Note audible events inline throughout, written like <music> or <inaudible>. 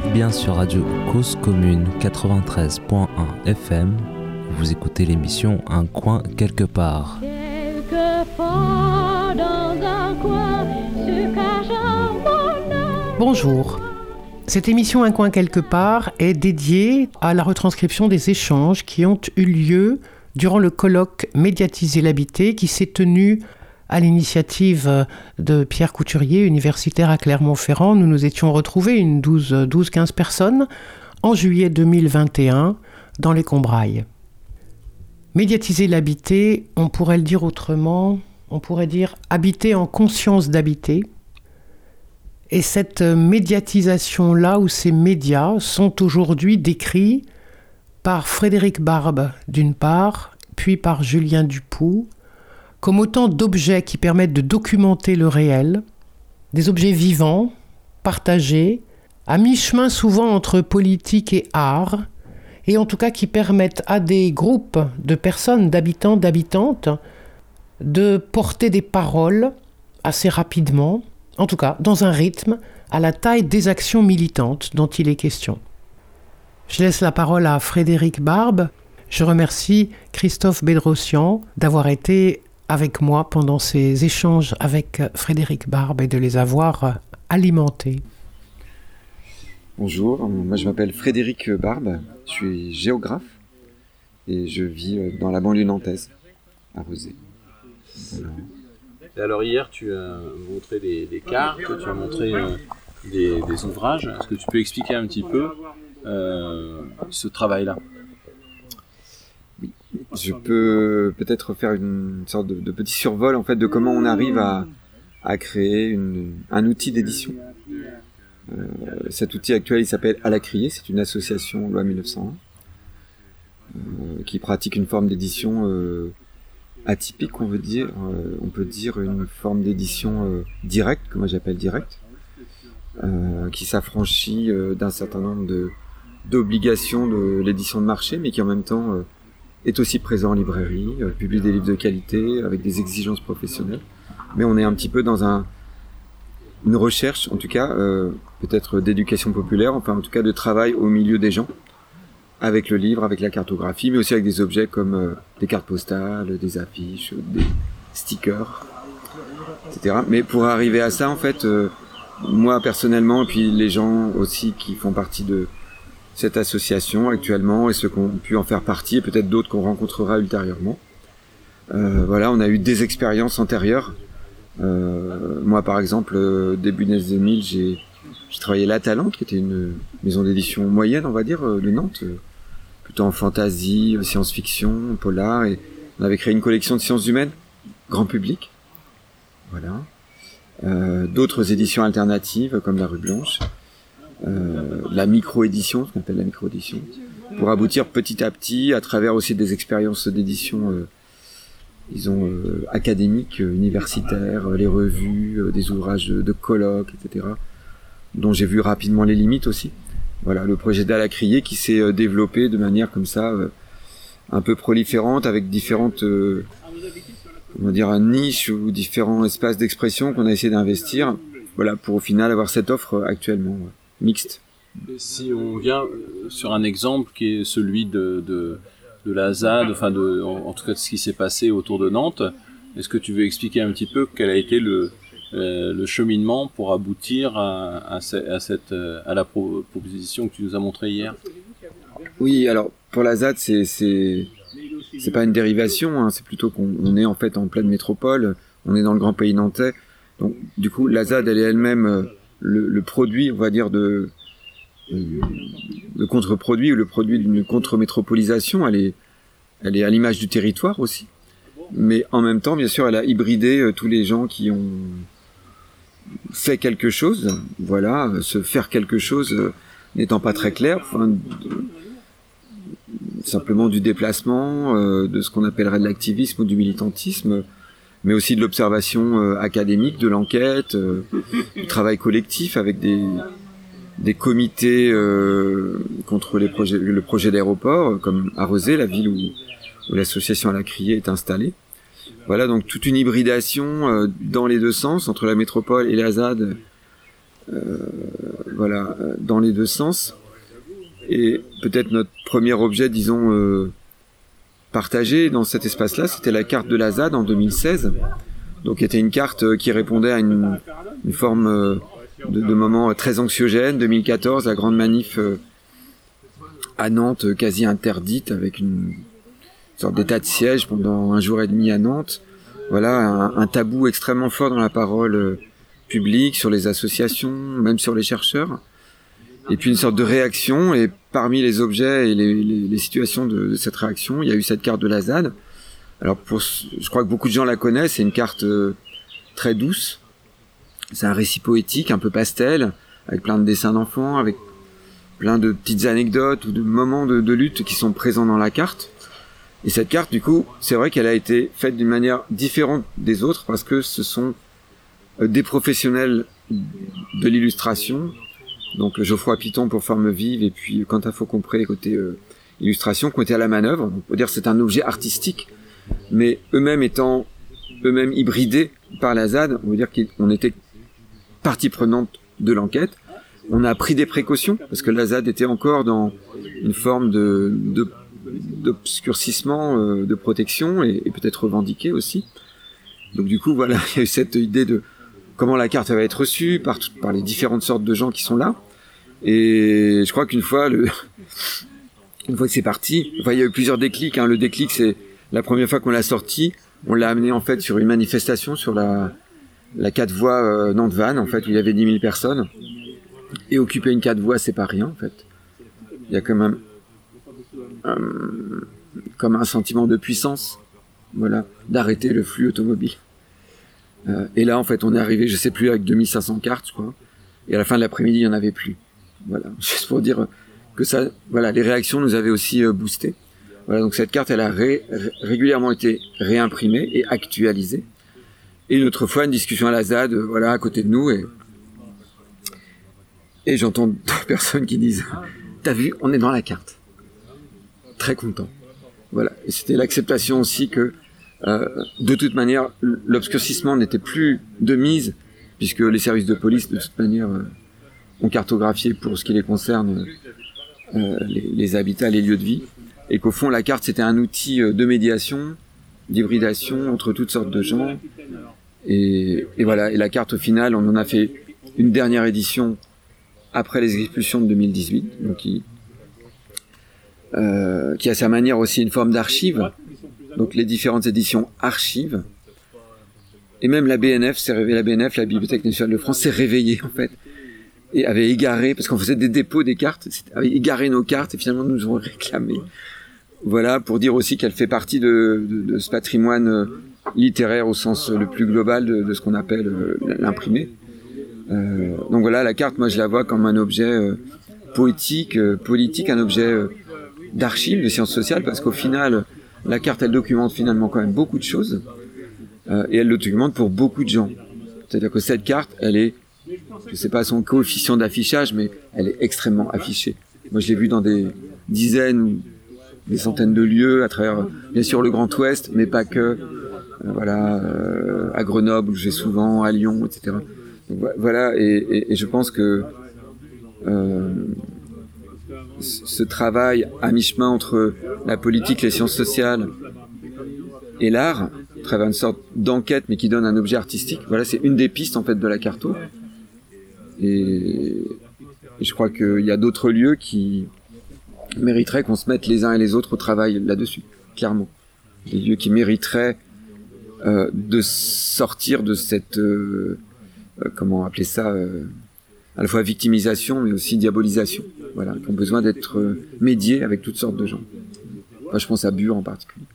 Bien sur Radio Cause Commune 93.1 FM. Vous écoutez l'émission Un coin quelque part. Bonjour. Cette émission Un coin quelque part est dédiée à la retranscription des échanges qui ont eu lieu durant le colloque Médiatiser l'habité qui s'est tenu à l'initiative de Pierre Couturier, universitaire à Clermont-Ferrand. Nous nous étions retrouvés, une 12-15 personnes, en juillet 2021 dans les Combrailles. Médiatiser l'habité, on pourrait le dire autrement, on pourrait dire habiter en conscience d'habiter. Et cette médiatisation-là, ou ces médias, sont aujourd'hui décrits par Frédéric Barbe, d'une part, puis par Julien Dupoux, comme autant d'objets qui permettent de documenter le réel, des objets vivants, partagés, à mi-chemin souvent entre politique et art, et en tout cas qui permettent à des groupes de personnes, d'habitants, d'habitantes, de porter des paroles assez rapidement, en tout cas dans un rythme à la taille des actions militantes dont il est question. Je laisse la parole à Frédéric Barbe. Je remercie Christophe Bédrossian d'avoir été avec moi pendant ces échanges avec Frédéric Barbe et de les avoir alimentés. Bonjour, moi je m'appelle Frédéric Barbe, je suis géographe et je vis dans la banlieue nantaise, à Rosé. Alors hier tu as montré des, cartes, tu as montré euh, des, ouvrages. Est-ce que tu peux expliquer un petit peu euh, ce travail-là? Je peux peut-être faire une sorte de, petit survol en fait de comment on arrive à, créer un outil d'édition. Euh, cet outil actuel, il s'appelle À la criée, c'est une association loi 1901 euh, qui pratique une forme d'édition euh, atypique, on veut dire. on peut dire une forme d'édition directe, que moi j'appelle directe, qui s'affranchit d'un certain nombre de d'obligations de l'édition de marché, mais qui en même temps est aussi présent en librairie, euh, publie des livres de qualité avec des exigences professionnelles. Mais on est un petit peu dans un, une recherche, en tout cas, euh, peut-être d'éducation populaire, enfin en tout cas de travail au milieu des gens, avec le livre, avec la cartographie, mais aussi avec des objets comme euh, des cartes postales, des affiches, des stickers, etc. Mais pour arriver à ça, en fait, moi personnellement, et puis les gens aussi qui font partie de, cette association actuellement et ceux qui ont pu en faire partie et peut-être d'autres qu'on rencontrera ultérieurement. Euh, voilà, on a eu des expériences antérieures. Euh, moi, par exemple, euh, début des 2000, j'ai travaillé La Talente, qui était une maison d'édition moyenne, on va dire, de Nantes, plutôt en fantasy, science-fiction, polar, et on avait créé une collection de sciences humaines, grand public. Voilà. D'autres éditions alternatives, comme La Rue Blanche. Euh, la micro-édition, ce qu'on appelle la micro-édition, pour aboutir petit à petit, à travers aussi des expériences d'édition, euh, disons, euh, académiques, universitaires, les revues, des ouvrages de, colloques, etc., dont j'ai vu rapidement les limites aussi. Voilà, le projet d'Ala Crier qui s'est développé de manière comme ça, un peu proliférante, avec différentes comment dire, un ou différents espaces d'expression qu'on a essayé d'investir, voilà, pour au final avoir cette offre actuellement mixte. Si on vient euh, sur un exemple qui est celui de, de, de la ZAD, enfin de, en, tout cas de ce qui s'est passé autour de Nantes, est-ce que tu veux expliquer un petit peu quel a été le, euh, le cheminement pour aboutir à, à, cette, euh, à la proposition que tu nous as montrée hier? Oui, alors pour la ZAD, c'est c'est pas une dérivation, hein, c'est plutôt qu'on est en fait en pleine métropole, on est dans le grand pays nantais, donc du coup la ZAD elle est elle-même le, produit, on va dire, de le contre-produit ou le produit d'une contre-métropolisation, elle est, à l'image du territoire aussi. Mais en même temps, bien sûr, elle a hybridé euh, tous les gens qui ont fait quelque chose. Voilà, euh, se faire quelque chose euh, n'étant pas très clair. Simplement du déplacement, de ce qu'on appellerait de l'activisme ou du militantisme mais aussi de l'observation euh, académique, de l'enquête, euh, <laughs> du travail collectif avec des, des comités euh, contre les projets, le projet d'aéroport, comme à Rosé, la ville où, où l'association à la criée est installée. Voilà donc toute une hybridation dans les deux sens entre la métropole et la ZAD voilà, dans les deux sens. Et peut-être notre premier objet, disons, partagé dans cet espace-là, c'était la carte de la ZAD en 2016. Donc, était une carte qui répondait à une, forme de, de moments très anxiogènes. 2014, la grande manif à Nantes quasi interdite avec une sorte d'état de siège pendant un jour et demi à Nantes. Voilà, un, tabou extrêmement fort dans la parole euh, publique, sur les associations, même sur les chercheurs. Et puis une sorte de réaction, et parmi les objets et les, situations de, cette réaction, il y a eu cette carte de la ZAD. Alors pour, je crois que beaucoup de gens la connaissent, c'est une carte euh, très douce. C'est un récit poétique, un peu pastel, avec plein de dessins d'enfants, avec plein de petites anecdotes ou de moments de, lutte qui sont présents dans la carte. Et cette carte, du coup, c'est vrai qu'elle a été faite d'une manière différente des autres parce que ce sont euh, des professionnels de l'illustration, donc Geoffroy Piton pour Forme Vive et puis Quentin Faucompré côté euh, illustration, été à la manœuvre. On peut dire c'est un objet artistique, mais eux-mêmes étant eux-mêmes hybridés par la ZAD, on veut dire qu'on était partie prenante de l'enquête. On a pris des précautions parce que la ZAD était encore dans une forme de, d'obscurcissement, euh, de protection et, peut-être revendiqué aussi. Donc du coup, voilà, <laughs> il y a eu cette idée de comment la carte va être reçue par, les différentes sortes de gens qui sont là. Et je crois qu'une fois, <laughs> une fois que c'est parti, il y a eu plusieurs déclics. Hein. Le déclic, c'est la première fois qu'on l'a sorti, on l'a amené en fait sur une manifestation sur la, la 4 voies euh, Nantes-Vannes, en fait, où il y avait 10 000 personnes. Et occuper une 4 voies, c'est pas rien, en fait. Il y a quand même euh, comme un sentiment de puissance, voilà, d'arrêter le flux automobile. Euh, et là, en fait, on est arrivé, je sais plus, avec 2500 cartes, crois. Et à la fin de l'après-midi, il n'y en avait plus. Voilà, <laughs> juste pour dire que ça, voilà, les réactions nous avaient aussi euh, boosté. Voilà, donc cette carte, elle a régulièrement été réimprimée et actualisée. Et une autre fois, une discussion à la ZAD, voilà, à côté de nous, et, et j'entends <laughs> deux personnes qui disent, t'as vu, on est dans la carte très content. Voilà. Et c'était l'acceptation aussi que, euh, de toute manière, l'obscurcissement n'était plus de mise, puisque les services de police, de toute manière, euh, ont cartographié pour ce qui les concerne euh, les, habitats, les lieux de vie, et qu'au fond, la carte, c'était un outil de médiation, d'hybridation entre toutes sortes de gens. Et, et, voilà. Et la carte, au final, on en a fait une dernière édition après les expulsions de 2018, donc qui, euh, qui a sa manière aussi une forme d'archive. Donc les différentes éditions archives. Et même la BNF s'est réveillée, la BNF, la Bibliothèque nationale de France, s'est réveillée en fait et avait égaré, parce qu'on faisait des dépôts des cartes, avait égaré nos cartes et finalement nous ont réclamé. Voilà, pour dire aussi qu'elle fait partie de, ce patrimoine euh, littéraire au sens le plus global de, ce qu'on appelle euh, l'imprimé. Euh, donc voilà, la carte, moi je la vois comme un objet poétique, politique, un objet d'archives de sciences sociales parce qu'au final, la carte, elle documente finalement quand même beaucoup de choses euh, et elle le documente pour beaucoup de gens. C'est-à-dire que cette carte, elle est, je sais pas son coefficient d'affichage, mais elle est extrêmement affichée. Moi, je l'ai vu dans des dizaines ou des centaines de lieux à travers, bien sûr, le Grand Ouest, mais pas que. Euh, voilà, euh, à Grenoble, où j'ai souvent, à Lyon, etc. Donc, voilà, et, je pense que ce travail à mi-chemin entre la politique, les sciences sociales et l'art, à travers une sorte d'enquête mais qui donne un objet artistique. Voilà, c'est une des pistes en fait de la carto. Et, je crois qu'il y a d'autres lieux qui mériteraient qu'on se mette les uns et les autres au travail là-dessus, clairement. Des lieux qui mériteraient euh, de sortir de cette, euh, euh, comment appeler ça, à la fois victimisation mais aussi diabolisation voilà, qui ont besoin d'être euh, médiés avec toutes sortes de gens. je pense à Bure en particulier.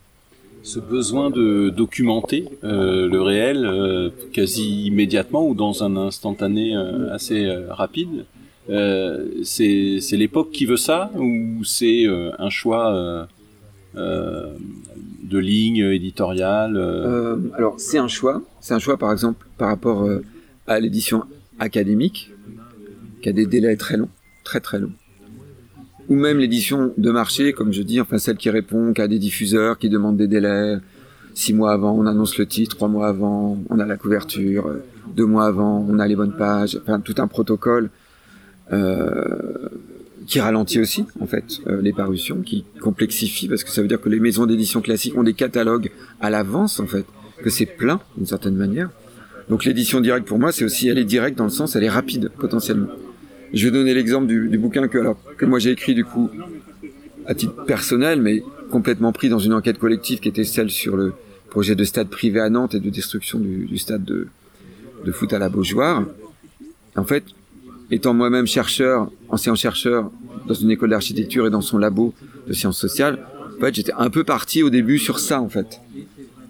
Ce besoin de documenter euh, le réel euh, quasi immédiatement ou dans un instantané assez rapide, c'est l'époque qui veut ça ou c'est un choix de ligne éditoriale Alors c'est un choix. C'est un choix par exemple par rapport à l'édition académique qui a des délais très longs, très très longs ou même l'édition de marché, comme je dis, enfin celle qui répond qu'à des diffuseurs qui demandent des délais, six mois avant, on annonce le titre, trois mois avant, on a la couverture, euh, deux mois avant, on a les bonnes pages, enfin tout un protocole euh, qui ralentit aussi en fait euh, les parutions, qui complexifie parce que ça veut dire que les maisons d'édition classiques ont des catalogues à l'avance en fait, que c'est plein d'une certaine manière. Donc l'édition directe pour moi, c'est aussi elle est directe dans le sens, elle est rapide potentiellement. Je vais donner l'exemple du, du, bouquin que alors que moi j'ai écrit du coup à titre personnel, mais complètement pris dans une enquête collective qui était celle sur le projet de stade privé à Nantes et de destruction du, du stade de, de foot à la Beaujoire. En fait, étant moi-même chercheur, ancien chercheur dans une école d'architecture et dans son labo de sciences sociales, en fait, j'étais un peu parti au début sur ça, en fait.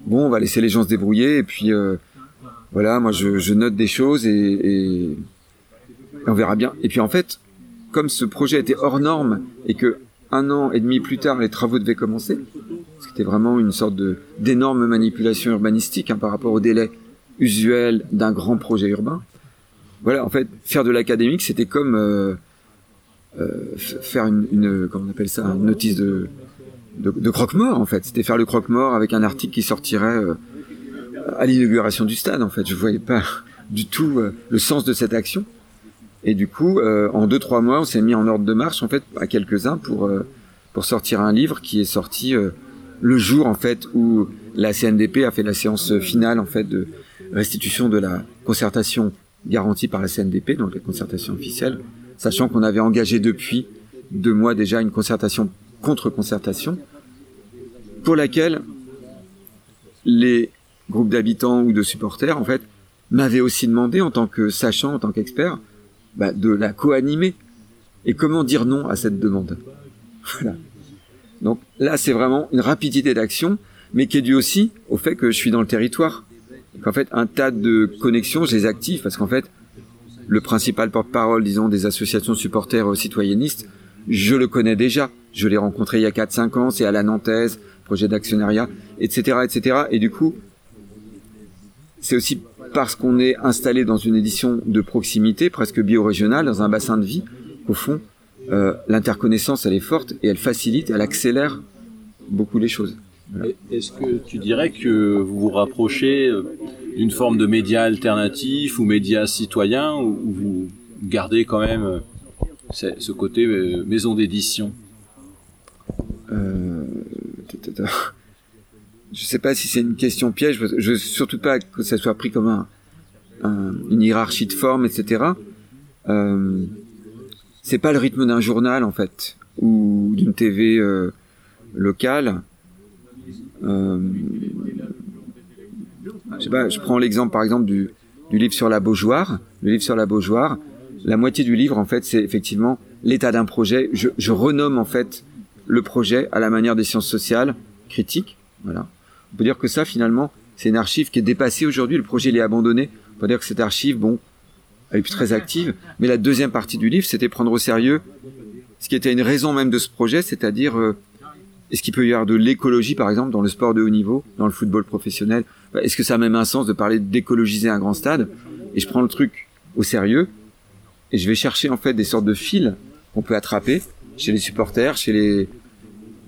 Bon, on va laisser les gens se débrouiller, et puis euh, voilà, moi je, je, note des choses et, et, on verra bien. Et puis en fait, comme ce projet était hors norme et que un an et demi plus tard les travaux devaient commencer, c'était vraiment une sorte d'énorme manipulation urbanistique hein, par rapport au délai usuel d'un grand projet urbain. Voilà, en fait, faire de l'académique, c'était comme euh, euh, faire une, comment on appelle ça, une notice de, croque-mort, en fait. C'était faire le croque-mort avec un article qui sortirait euh, à l'inauguration du stade, en fait. Je voyais pas <laughs> du tout le sens de cette action. Et du coup, euh, en deux trois mois, on s'est mis en ordre de marche, en fait, à quelques-uns pour euh, pour sortir un livre qui est sorti le jour, en fait, où la CNDP a fait la séance finale, en fait, de restitution de la concertation garantie par la CNDP, donc la concertation officielle, sachant qu'on avait engagé depuis deux mois déjà une concertation contre concertation, pour laquelle les groupes d'habitants ou de supporters, en fait, m'avaient aussi demandé, en tant que sachant, en tant qu'expert, bah, de la co-animer. Et comment dire non à cette demande Voilà. Donc là, c'est vraiment une rapidité d'action, mais qui est due aussi au fait que je suis dans le territoire. Qu'en fait, un tas de connexions, je les active parce qu'en fait, le principal porte-parole, disons, des associations supporters citoyennistes, je le connais déjà. Je l'ai rencontré il y a 4-5 ans, c'est à la Nantaise, projet d'actionnariat, etc., etc. Et du coup, c'est aussi parce qu'on est installé dans une édition de proximité, presque bio-régionale, dans un bassin de vie, qu'au fond, euh, l'interconnaissance, elle est forte et elle facilite, elle accélère beaucoup les choses. Voilà. Est-ce que tu dirais que vous vous rapprochez d'une forme de média alternatif ou média citoyen ou vous gardez quand même ce côté maison d'édition? Euh... Je sais pas si c'est une question piège. Je veux surtout pas que ça soit pris comme un, un, une hiérarchie de forme, etc. Euh, c'est pas le rythme d'un journal en fait ou d'une TV euh, locale. Euh, je sais pas, je prends l'exemple par exemple du, du livre sur la Beaujoire. Le livre sur la Beaujoire, la moitié du livre en fait, c'est effectivement l'état d'un projet. Je, je renomme en fait le projet à la manière des sciences sociales critiques. Voilà. On peut dire que ça, finalement, c'est une archive qui est dépassée aujourd'hui. Le projet, il est abandonné. On peut dire que cette archive, bon, elle est plus très active. Mais la deuxième partie du livre, c'était prendre au sérieux ce qui était une raison même de ce projet, c'est-à-dire euh, est-ce qu'il peut y avoir de l'écologie, par exemple, dans le sport de haut niveau, dans le football professionnel? Est-ce que ça a même un sens de parler d'écologiser un grand stade? Et je prends le truc au sérieux et je vais chercher en fait des sortes de fils qu'on peut attraper chez les supporters, chez les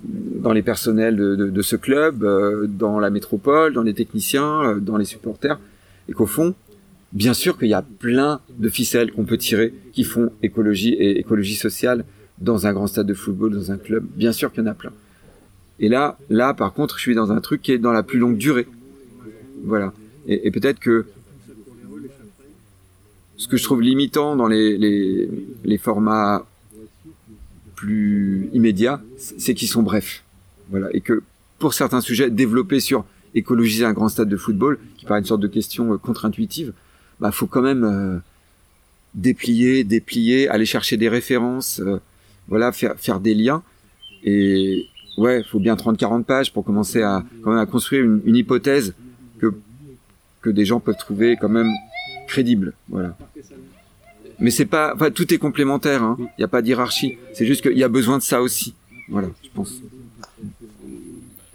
dans les personnels de, ce club, euh, dans la métropole, dans les techniciens, euh, dans les supporters, et qu'au fond, bien sûr qu'il y a plein de ficelles qu'on peut tirer qui font écologie et écologie sociale dans un grand stade de football, dans un club. Bien sûr qu'il y en a plein. Et là, là, par contre, je suis dans un truc qui est dans la plus longue durée. Voilà. Et, peut-être que ce que je trouve limitant dans les, les formats plus immédiats, c'est qu'ils sont brefs. Voilà. Et que pour certains sujets développés sur écologiser un grand stade de football, qui paraît une sorte de question contre-intuitive, bah, faut quand même euh, déplier, déplier, aller chercher des références, euh, voilà, faire, faire des liens. Et ouais, faut bien 30-40 pages pour commencer à, quand même à construire une, une hypothèse que, que des gens peuvent trouver quand même crédible. Voilà. Mais c'est pas, enfin, tout est complémentaire. Il hein. n'y a pas d'hierarchie. C'est juste qu'il y a besoin de ça aussi. Voilà, je pense.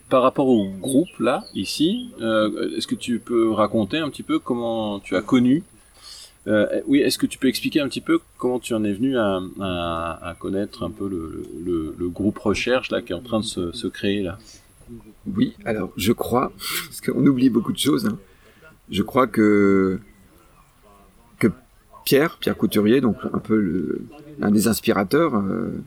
Par rapport au groupe là, ici, euh, est-ce que tu peux raconter un petit peu comment tu as connu euh, Oui, est-ce que tu peux expliquer un petit peu comment tu en es venu à, à, à connaître un peu le, le, le, groupe recherche là qui est en train de se, se créer là? Oui, alors je crois, <laughs> parce qu'on oublie beaucoup de choses, hein. je crois que, que Pierre, Pierre Couturier, donc un peu le, un des inspirateurs euh,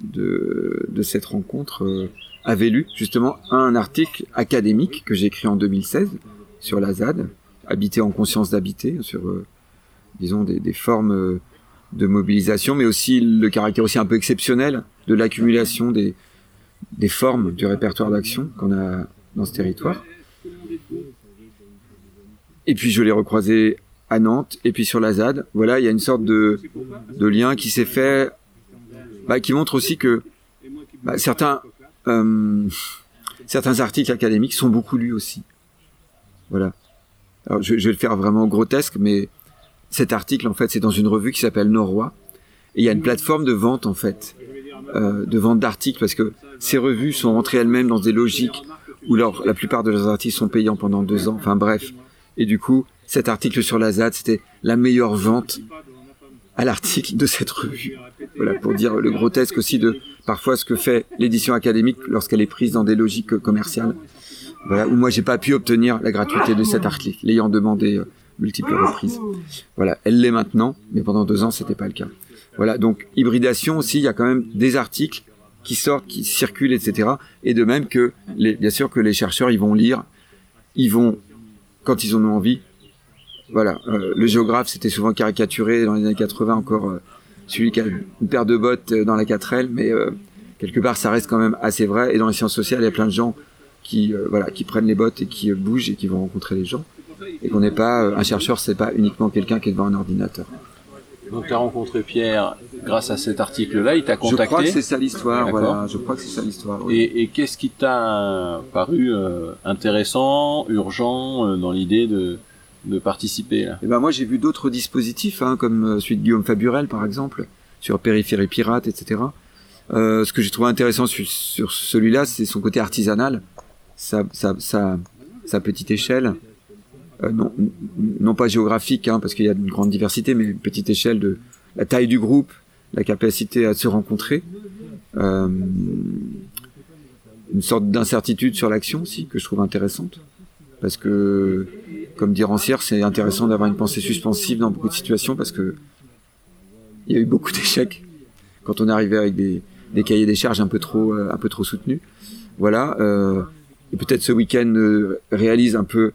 de, cette rencontre, euh, avait lu justement un article académique que j'ai écrit en 2016 sur la ZAD, Habiter en conscience d'habiter, sur, euh, disons, des, des formes de mobilisation, mais aussi le caractère aussi un peu exceptionnel de l'accumulation des, des formes du répertoire d'action qu'on a dans ce territoire. Et puis je l'ai recroisé à Nantes et puis sur la ZAD. Voilà, il y a une sorte de, de lien qui s'est fait, bah, qui montre aussi que bah, certains, euh, certains articles académiques sont beaucoup lus aussi. Voilà. Alors je, vais le faire vraiment grotesque, mais cet article en fait c'est dans une revue qui s'appelle Norrois et il y a une plateforme de vente en fait, euh, de vente d'articles parce que ces revues sont entrées elles-mêmes dans des logiques où la plupart de leurs articles sont payants pendant deux ans. Enfin bref. Et du coup, cet article sur la ZAD, c'était la meilleure vente à l'article de cette revue. Voilà, pour dire le grotesque aussi de parfois ce que fait l'édition académique lorsqu'elle est prise dans des logiques commerciales. Voilà, où moi j'ai pas pu obtenir la gratuité de cet article, l'ayant demandé euh, multiples reprises. Voilà, elle l'est maintenant, mais pendant deux ans c'était pas le cas. Voilà, donc hybridation aussi, il y a quand même des articles qui sortent, qui circulent, etc. Et de même que, bien sûr, que les chercheurs, ils vont lire, ils vont, quand ils en ont envie. Voilà, euh, le géographe, c'était souvent caricaturé dans les années 80 encore, euh, celui qui a une paire de bottes dans la 4L, mais euh, quelque part, ça reste quand même assez vrai. Et dans les sciences sociales, il y a plein de gens qui, euh, voilà, qui prennent les bottes et qui bougent et qui vont rencontrer les gens. Et qu'on n'est pas, un chercheur, c'est pas uniquement quelqu'un qui est devant un ordinateur. Donc tu as rencontré Pierre grâce à cet article-là, il t'a contacté. Je crois que c'est ça l'histoire, voilà. Je crois que c'est ça l'histoire. Oui. Et, et qu'est-ce qui t'a paru euh, intéressant, urgent euh, dans l'idée de, de participer là Et ben moi j'ai vu d'autres dispositifs, hein, comme euh, celui de Guillaume Faburel par exemple, sur Périphérie Pirate, etc. Euh, ce que j'ai trouvé intéressant sur, celui-là, c'est son côté artisanal, sa, petite échelle. Euh, non, pas géographique, hein, parce qu'il y a une grande diversité, mais petite échelle de la taille du groupe, la capacité à se rencontrer, une sorte d'incertitude sur l'action aussi que je trouve intéressante, parce que, comme dit Rancière, c'est intéressant d'avoir une pensée suspensive dans beaucoup de situations, parce que il y a eu beaucoup <laughs> d'échecs quand on arrivé avec des, cahiers des charges un peu trop, euh, un peu trop soutenus. Voilà. Euh, et peut-être ce week-end euh, réalise un peu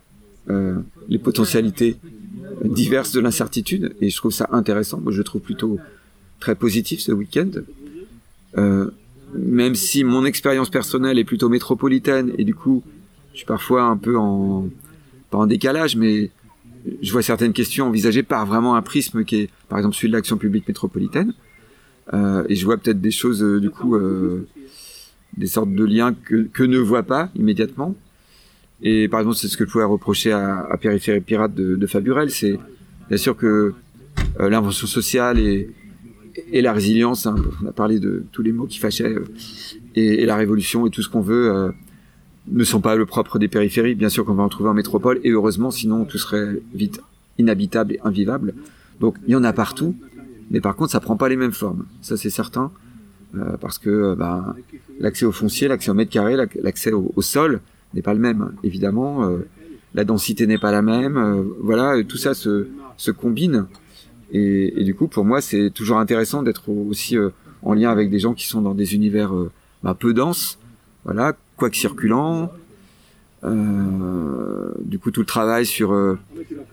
les potentialités diverses de l'incertitude et je trouve ça intéressant. Moi, je trouve plutôt très positif ce week-end. Même si mon expérience personnelle est plutôt métropolitaine et du coup, je suis parfois un peu en en décalage, mais je vois certaines questions envisagées par vraiment un prisme qui est, par exemple, celui de l'action publique métropolitaine. Euh, et je vois peut-être des choses, euh, du coup, euh, des sortes de liens que, que ne voit pas immédiatement. Et par exemple, c'est ce que je pouvais reprocher à, à Périphérie Pirate de, Faburel, c'est bien sûr que l'invention sociale et, la résilience, hein, on a parlé de tous les mots qui fâchaient, et, la révolution et tout ce qu'on veut, ne sont pas le propre des périphéries. Bien sûr qu'on va en trouver en métropole, et heureusement, sinon tout serait vite inhabitable et invivable. Donc il y en a partout, mais par contre, ça prend pas les mêmes formes. Ça, c'est certain, euh, parce que ben, l'accès au foncier, l'accès au mètre carré, l'accès au, sol, n'est pas le même, évidemment. Euh, la densité n'est pas la même. Euh, voilà, tout ça se, se combine. Et, et, du coup, pour moi, c'est toujours intéressant d'être aussi euh, en lien avec des gens qui sont dans des univers bah, peu denses, voilà, quoique circulants. du coup, tout le travail sur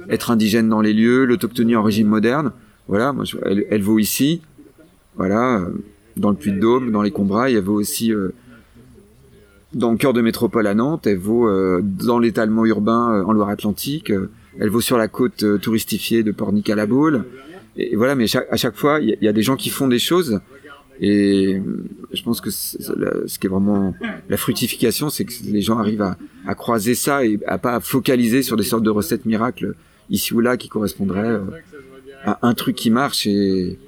être indigène dans les lieux, l'autochtonie en régime moderne. Voilà, moi, je, elle, elle, vaut ici. Voilà, dans le Puy-de-Dôme, dans les Combrailles, elle vaut aussi dans le cœur de métropole à Nantes, elle vaut euh, dans l'étalement urbain euh, en Loire-Atlantique, euh, elle vaut sur la côte touristifiée de Pornic à la Baule. Et, voilà, mais chaque, à chaque fois, il y, a des gens qui font des choses. Et je pense que ce qui est vraiment la fructification, c'est que les gens arrivent à, croiser ça et à pas focaliser sur des sortes de recettes miracles ici ou là qui correspondraient à un truc qui marche et,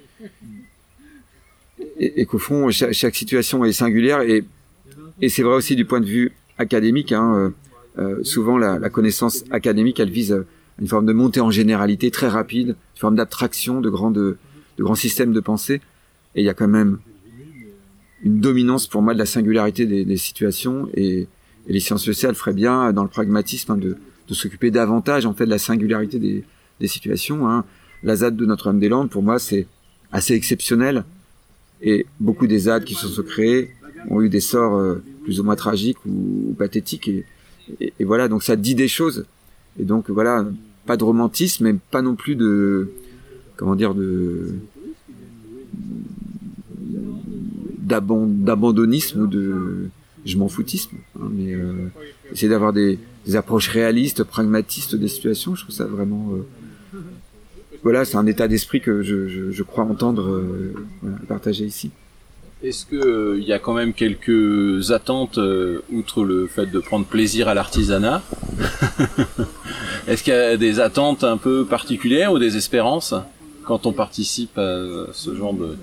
qu'au fond, chaque, situation est singulière et c'est vrai aussi du point de vue académique. Hein, euh, euh, souvent, la, connaissance académique, elle vise une forme de montée en généralité très rapide, une forme d'abstraction de grands systèmes de pensée. Et il y a quand même une dominance pour moi de la singularité des, situations. Et, les sciences sociales feraient bien dans le pragmatisme hein, de, s'occuper davantage en fait de la singularité des, situations. Hein. La ZAD de Notre-Dame-des-Landes, pour moi, c'est assez exceptionnel. Et beaucoup des ZAD qui se sont créés ont eu des sorts euh, plus ou moins tragiques ou, pathétiques. Et, et, et, voilà, donc ça dit des choses. Et donc voilà, pas de romantisme, mais pas non plus de comment dire de d'abandonnisme ou de je m'en foutisme. Hein, mais euh, essayer d'avoir des, approches réalistes, pragmatistes des situations, je trouve ça vraiment euh, voilà, c'est un état d'esprit que je, je, crois entendre euh, partager ici. Est-ce que il y a quand même quelques attentes outre le fait de prendre plaisir à l'artisanat? <laughs> Est-ce qu'il y a des attentes un peu particulières ou des espérances quand on participe à ce genre de,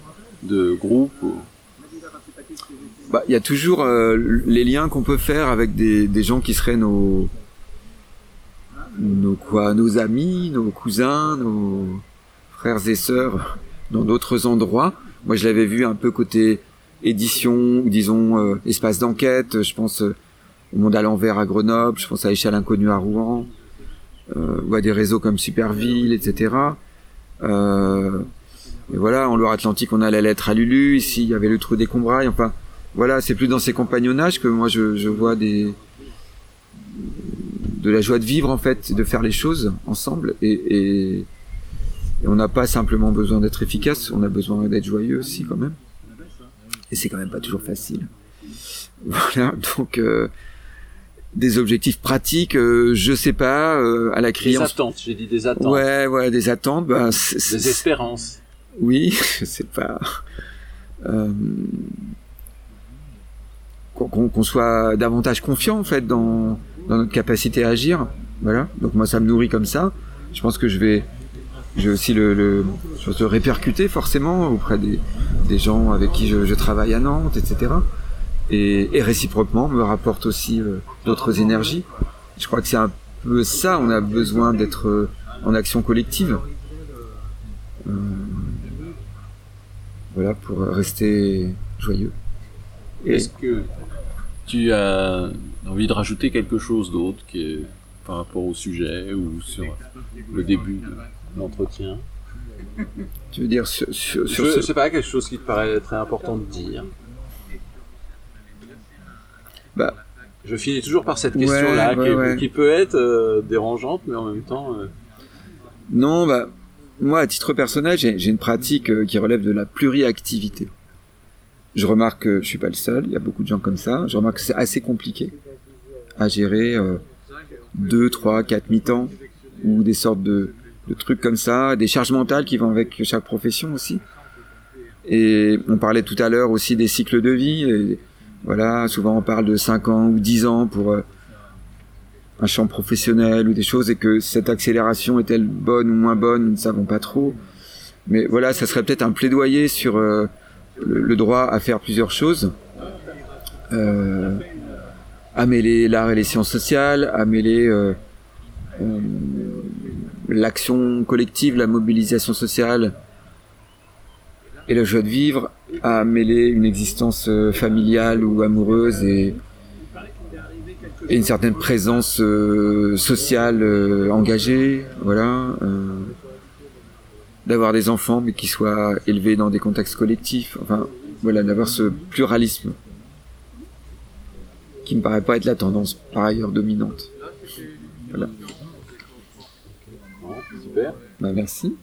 de groupe bah, il y a toujours euh, les liens qu'on peut faire avec des, des gens qui seraient nos nos quoi nos amis nos cousins nos frères et sœurs dans d'autres endroits. Moi je l'avais vu un peu côté édition ou disons euh, espace d'enquête. Je pense euh, au monde à l'envers à Grenoble je pense à échelle inconnue à Rouen euh, ou à des réseaux comme Superville etc euh, et voilà en Loire-Atlantique on a la lettre à Lulu. Ici il y avait le trou des Combrailles enfin voilà c'est plus dans ces compagnonnages que moi je, je vois des de la joie de vivre en fait de faire les choses ensemble et, et, et on n'a pas simplement besoin d'être efficace on a besoin d'être joyeux aussi quand même et c'est quand même pas toujours facile. <laughs> Voilà, donc euh, des objectifs pratiques, euh, je sais pas, euh, à la criance. Des attentes, j'ai dit des attentes. Ouais, ouais, des attentes. Bah, des espérances. Oui, <laughs> je sais pas. Euh, qu'on qu soit davantage confiant en fait dans, notre capacité à agir. Voilà. Donc moi ça me nourrit comme ça. Je pense que je vais j'ai aussi le, je répercuter forcément auprès des, gens avec qui je, je travaille à Nantes, etc. Et, et réciproquement me rapporte aussi euh, d'autres énergies. Je crois que c'est un peu ça, on a besoin d'être euh, en action collective. Euh, voilà, pour rester joyeux. Est-ce que tu as envie de rajouter quelque chose d'autre par rapport au sujet ou sur le début de l'entretien? Tu veux dire sur, sur, sur Je ce... sais pas, quelque chose qui te paraît très important de dire Bah, je finis toujours par cette question-là, ouais, qui, ouais. qui, peut être euh, dérangeante, mais en même temps... Euh... Non, bah, moi, à titre personnel, j'ai une pratique euh, qui relève de la pluriactivité. Je remarque que je suis pas le seul, il y a beaucoup de gens comme ça. Je remarque que c'est assez compliqué à gérer euh, deux, trois, quatre mi-temps ou des sortes de, trucs comme ça, des charges mentales qui vont avec chaque profession aussi. Et on parlait tout à l'heure aussi des cycles de vie. Voilà, souvent on parle de 5 ans ou 10 ans pour euh, un champ professionnel ou des choses et que cette accélération est-elle bonne ou moins bonne, nous ne savons pas trop. Mais voilà, ça serait peut-être un plaidoyer sur euh, le, le, droit à faire plusieurs choses. Euh, à mêler l'art et les sciences sociales, à mêler euh, euh, l'action collective, la mobilisation sociale et la joie de vivre, à mêler une existence familiale ou amoureuse et, et une certaine présence sociale engagée, voilà, d'avoir des enfants, mais qui soient élevés dans des contextes collectifs. Enfin, voilà, d'avoir ce pluralisme qui me paraît pas être la tendance par ailleurs dominante. Voilà. Bah, merci.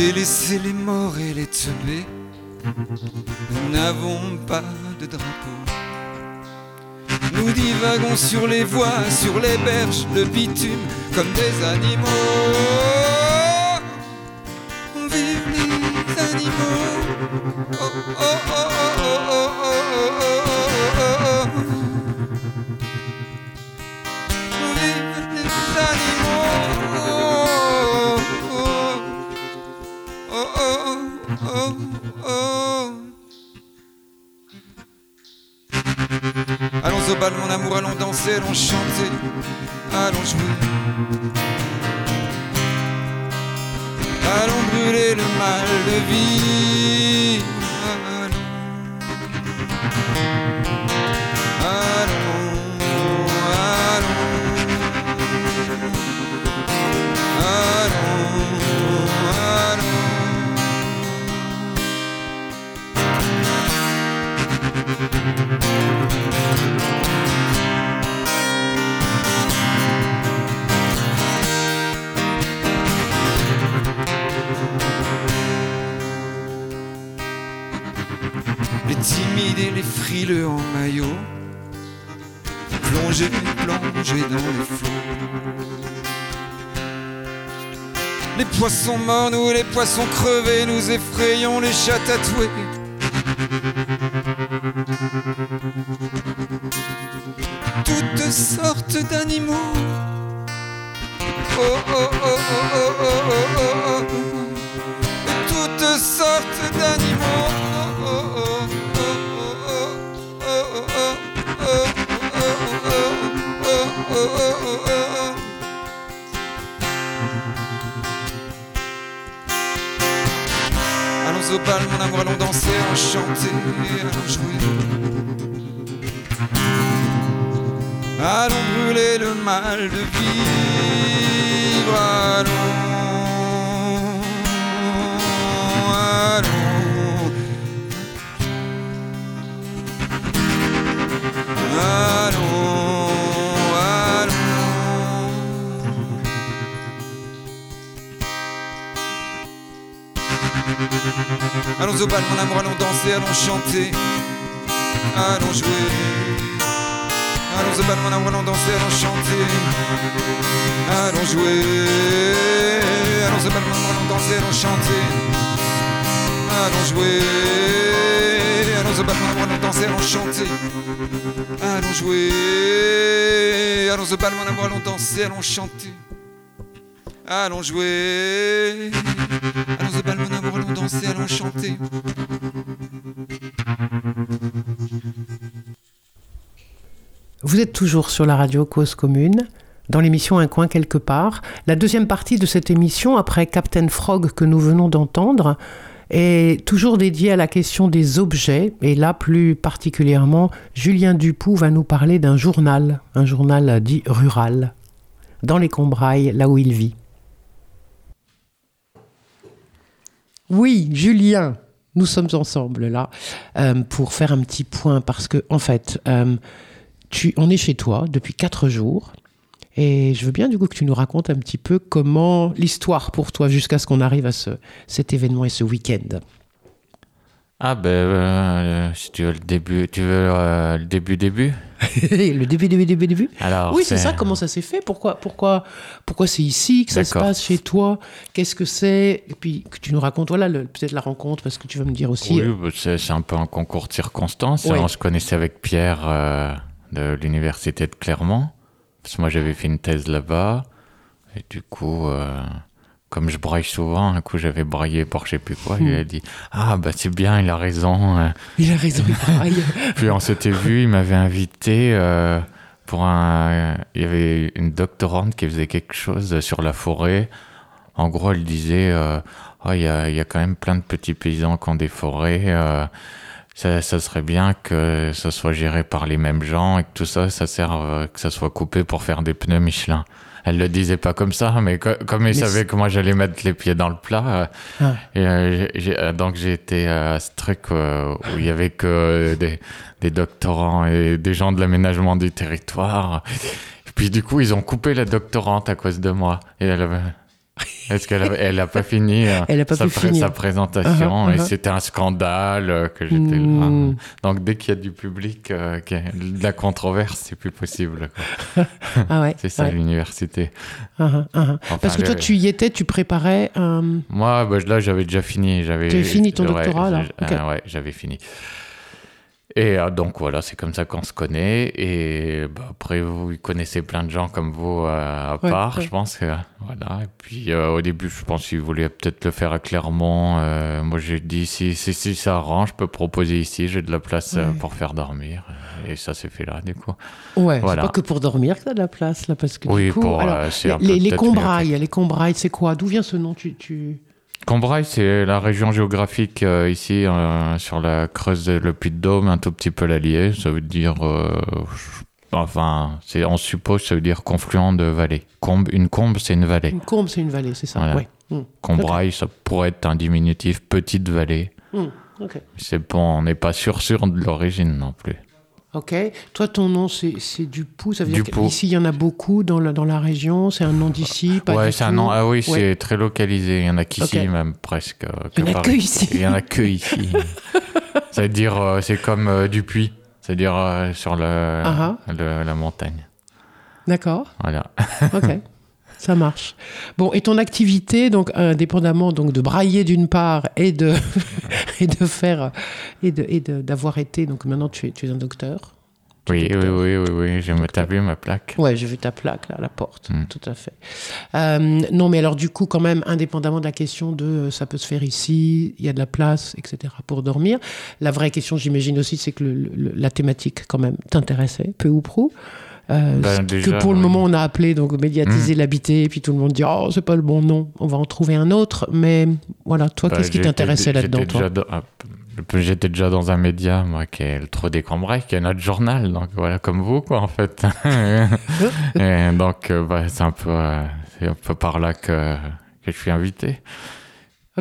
Délaisser les morts et les teubés, nous n'avons pas de drapeau. Nous divagons sur les voies, sur les berges, le bitume, comme des animaux. Vive les animaux. Allons chanter, allons jouer. Allons brûler le mal de vivre. nous les poissons crevés, nous effrayons les chats tatoués. Toutes sortes d'animaux. Oh oh oh oh oh oh oh oh. Toutes sortes d'animaux. Au bal, mon amour, allons danser, allons chanter, allons jouer. Allons brûler le mal de vivre, allons, allons, allons, Allons au bal, mon amour, allons danser, allons chanter, allons jouer. Allons au bal, mon amour, allons danser, allons chanter, allons jouer. Allons au bal, mon amour, allons danser, allons chanter, allons jouer. Allons au bal, mon amour, allons danser, allons chanter, allons jouer. Allons au bal, mon amour, allons danser, allons chanter. Allons jouer. Allons au bal, Vous êtes toujours sur la radio Cause Commune, dans l'émission Un coin quelque part. La deuxième partie de cette émission, après Captain Frog que nous venons d'entendre, est toujours dédiée à la question des objets. Et là, plus particulièrement, Julien Dupoux va nous parler d'un journal, un journal dit rural, dans les Combrailles, là où il vit. Oui, Julien, nous sommes ensemble là euh, pour faire un petit point parce que, en fait, euh, tu, on est chez toi depuis quatre jours et je veux bien du coup que tu nous racontes un petit peu comment l'histoire pour toi jusqu'à ce qu'on arrive à ce, cet événement et ce week-end. Ah ben, euh, si tu veux le début, tu veux euh, le début début. <laughs> le début, début, début, début. Alors oui, c'est ça. Comment ça s'est fait? Pourquoi, pourquoi, pourquoi c'est ici? Que ça se passe chez toi? Qu'est-ce que c'est? Et puis que tu nous racontes, voilà, peut-être la rencontre, parce que tu vas me dire aussi. Oui, bah, c'est c'est un peu un concours de circonstances. Ouais. On se connaissait avec Pierre euh, de l'université de Clermont. Parce que moi, j'avais fait une thèse là-bas. Et du coup, euh, comme je braille souvent, un coup j'avais braillé pour je sais plus quoi, il Mm. a dit Ah, bah c'est bien, il a raison. euh. Il a raison, il braille. <laughs> Puis on s'était vu, il m'avait invité euh, pour un. Il y avait une doctorante qui faisait quelque chose sur la forêt. En gros, elle disait euh, Ah, il y, a, il y a quand même plein de petits paysans qui ont des forêts. euh, ça, ça serait bien que ça soit géré par les mêmes gens et que tout ça, ça serve, que ça soit coupé pour faire des pneus Michelin. Elle le disait pas comme ça, mais co- comme elle Mais savait que moi j'allais mettre les pieds dans le plat, euh, Ah. euh, euh, donc j'ai été à ce truc où il y avait que des, des doctorants et des gens de l'aménagement du territoire. Et puis du coup, ils ont coupé la doctorante à cause de moi. Et elle avait... Est-ce qu'elle avait- elle a pas fini euh, Elle a pas sa, pu finir. sa présentation Uh-huh, et uh-huh. c'était un scandale euh, que j'étais là. Donc dès qu'il y a du public, euh, a de la controverse, c'est plus possible. quoi. <laughs> Ah ouais. C'est ça ouais. l'université. Enfin, Parce que toi, tu y étais, tu préparais. Moi, bah, là, j'avais déjà fini. J'avais fini ton ouais, doctorat, là j'ai- Ok. euh, Ouais, j'avais fini. Et euh, donc voilà, c'est comme ça qu'on se connaît. Et bah, après, vous connaissez plein de gens comme vous euh, à Ouais, part, ouais. je pense. Que, voilà. Et puis euh, au début, je pense qu'ils voulaient peut-être le faire à Clermont. Moi, j'ai dit si, si, si ça arrange, je peux proposer ici. J'ai de la place Ouais. pour faire dormir. Et ça s'est fait là, du coup. Ouais, Voilà. c'est pas que pour dormir que t'as de la place, là, parce que Oui, du coup. pour, alors, les, les combrailles, les combrailles, c'est quoi? D'où vient ce nom? Tu, tu... Combrailles, c'est la région géographique euh, ici, euh, sur la Creuse et le Puy-de-Dôme, un tout petit peu l'Allier. Ça veut dire, euh, enfin, c'est, on suppose, ça veut dire confluent de vallée. Combe, une combe, c'est une vallée. Une combe, c'est une vallée, c'est ça Voilà. Ouais. Combraille, ça pourrait être un diminutif petite vallée. Ok. C'est bon, on n'est pas sûr sûr de l'origine non plus. Ok. Toi, ton nom, c'est Dupoux. Ça veut dire qu'ici, il y en a beaucoup dans la, dans la région. C'est un nom d'ici. ouais, c'est un nom. Ah oui, Ouais. c'est très localisé. Il y en a qu'ici même presque. euh, Il y en a que ici. Il y en a que ici. <laughs> ça veut dire, euh, c'est comme euh, du puits. C'est-à-dire euh, sur le, Ah le- la montagne. D'accord. Voilà. Ok. <laughs> Ça marche. Bon, et ton activité, donc indépendamment donc de brailler d'une part et de <laughs> et de faire et de et d'avoir été donc maintenant tu es tu es un docteur. Oui, oui, oui, oui, oui, j'ai me ma plaque. Ouais, j'ai vu ta plaque là à la porte, Mm. tout à fait. Euh, non, mais alors du coup, quand même, indépendamment de la question de euh, ça peut se faire ici, il y a de la place, etc. pour dormir. La vraie question, j'imagine aussi, c'est que le- le- la thématique quand même t'intéressait, peu ou prou. Euh, Ben, déjà, que pour le moment on a appelé donc médiatiser l'habité, et puis tout le monde dit oh c'est pas le bon nom, on va en trouver un autre. Mais voilà, toi, Bah, qu'est-ce qui t'intéressait là-dedans, j'étais toi déjà dans- ah, J'étais déjà dans un média, moi, qui est le Trou des Cambrailles, qui est notre journal, donc voilà, comme vous, quoi, en fait. <laughs> Et donc, euh, bah, c'est un peu, euh, c'est un peu par là que, que je suis invité.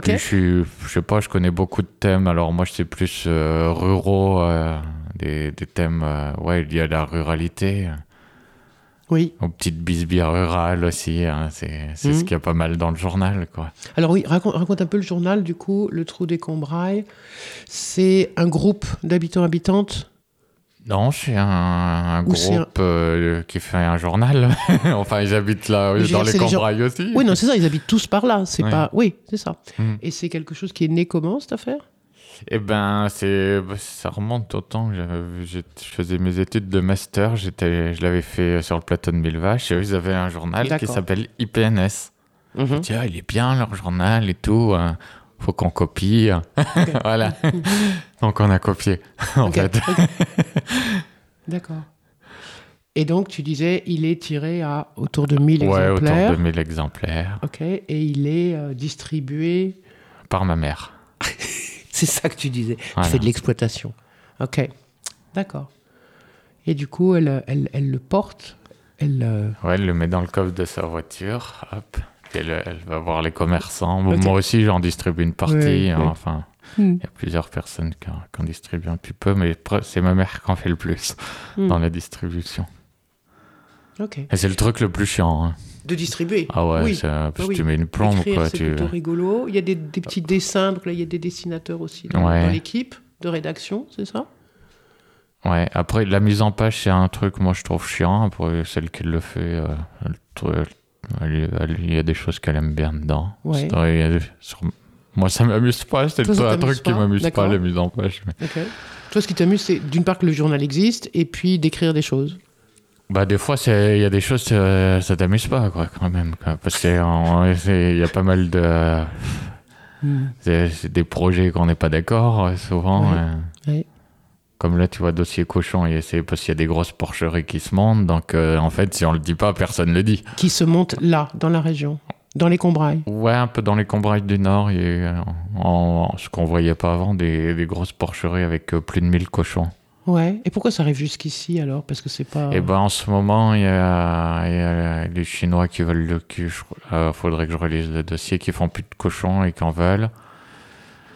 Je suis, je sais pas, je connais beaucoup de thèmes. Alors moi, c'est plus euh, ruraux, euh, des, des thèmes, euh, ouais, liés à la ruralité, Oui. aux petites bisbilles rurales aussi. hein, c'est ce Mhm. qu'il y a pas mal dans le journal, quoi. Alors oui, raconte, raconte un peu le journal, du coup, le Trou des Combrailles. C'est un groupe d'habitants-habitantes Non, c'est un, un groupe euh, qui fait un journal. <laughs> enfin, ils habitent là, Mais dans les c'est les gens- Cambrailles aussi. Oui, non, c'est ça, ils habitent tous par là. C'est Ouais. pas. Oui, c'est ça. Mhm. Et c'est quelque chose qui est né comment, cette affaire? Eh ben, c'est, ça remonte au temps j'ai- je faisais mes études de master. J'étais, je l'avais fait sur le plateau de Mille Vaches. Et eux, ils avaient un journal qui s'appelle IPNS. Mhm. Je dis, ah, il est bien leur journal et tout. hein. Faut qu'on copie. <laughs> voilà. Donc on a copié. en fait. <laughs> D'accord. Et donc, tu disais, il est tiré à autour de 1000 Ouais, exemplaires. autour de 1000 exemplaires Ok, et il est euh, distribué. par ma mère. <laughs> C'est ça que tu disais. Voilà. Tu fais de l'exploitation. Ok, d'accord. Et du coup, elle, elle, elle le porte. Elle. euh, Ouais, elle le met dans le coffre de sa voiture. Hop. Elle, elle va voir les commerçants. Moi aussi, j'en distribue une partie. Ouais, hein, ouais. Enfin, Hmm. il y a plusieurs personnes qui en, qui en distribuent un petit peu, mais c'est ma mère qui en fait le plus Hmm. dans la distribution. Ok. Et c'est le truc le plus chiant. hein. De distribuer. Ah ouais, Oui. parce que oui. tu mets une plombe, c'est Tu... plutôt rigolo. Il y a des, des petits dessins, donc là, il y a des dessinateurs aussi dans, Ouais. dans l'équipe de rédaction, c'est ça? Ouais, après, la mise en page, c'est un truc, moi, je trouve chiant. Après, celle qui le fait, euh, elle- elle- il y a des choses qu'elle aime bien dedans. Ouais. Vrai, sur- Moi, ça m'amuse pas. C'est un truc qui pas m'amuse pas, la mise en page. mais- Ok. Toi, ce qui t'amuse, c'est d'une part que le journal existe et puis d'écrire des choses. Bah, des fois, c'est- il y a des choses, ça, ça t'amuse pas, quoi, quand même. quoi. Parce qu'il y a pas mal de. Hmm. C'est des projets qu'on n'est pas d'accord, euh, souvent. Ouais. euh. Ouais. Comme là, tu vois, dossier cochon, et c'est parce qu'il y a des grosses porcheries qui se montent. Donc, euh, en fait, si on le dit pas, personne le dit. Qui se monte là, dans la région, dans les Combrailles. Ouais, un peu dans les Combrailles du Nord, il y a eu, euh, en, en- ce qu'on voyait pas avant, des, des grosses porcheries avec euh, plus de 1000 cochons. Ouais. Et pourquoi ça arrive jusqu'ici alors? Parce que c'est pas. Et ben en ce moment, il y a, il y a les Chinois qui veulent le cul. crois. Euh, faudrait que je relise le dossier, qui font plus de cochons et qui en veulent.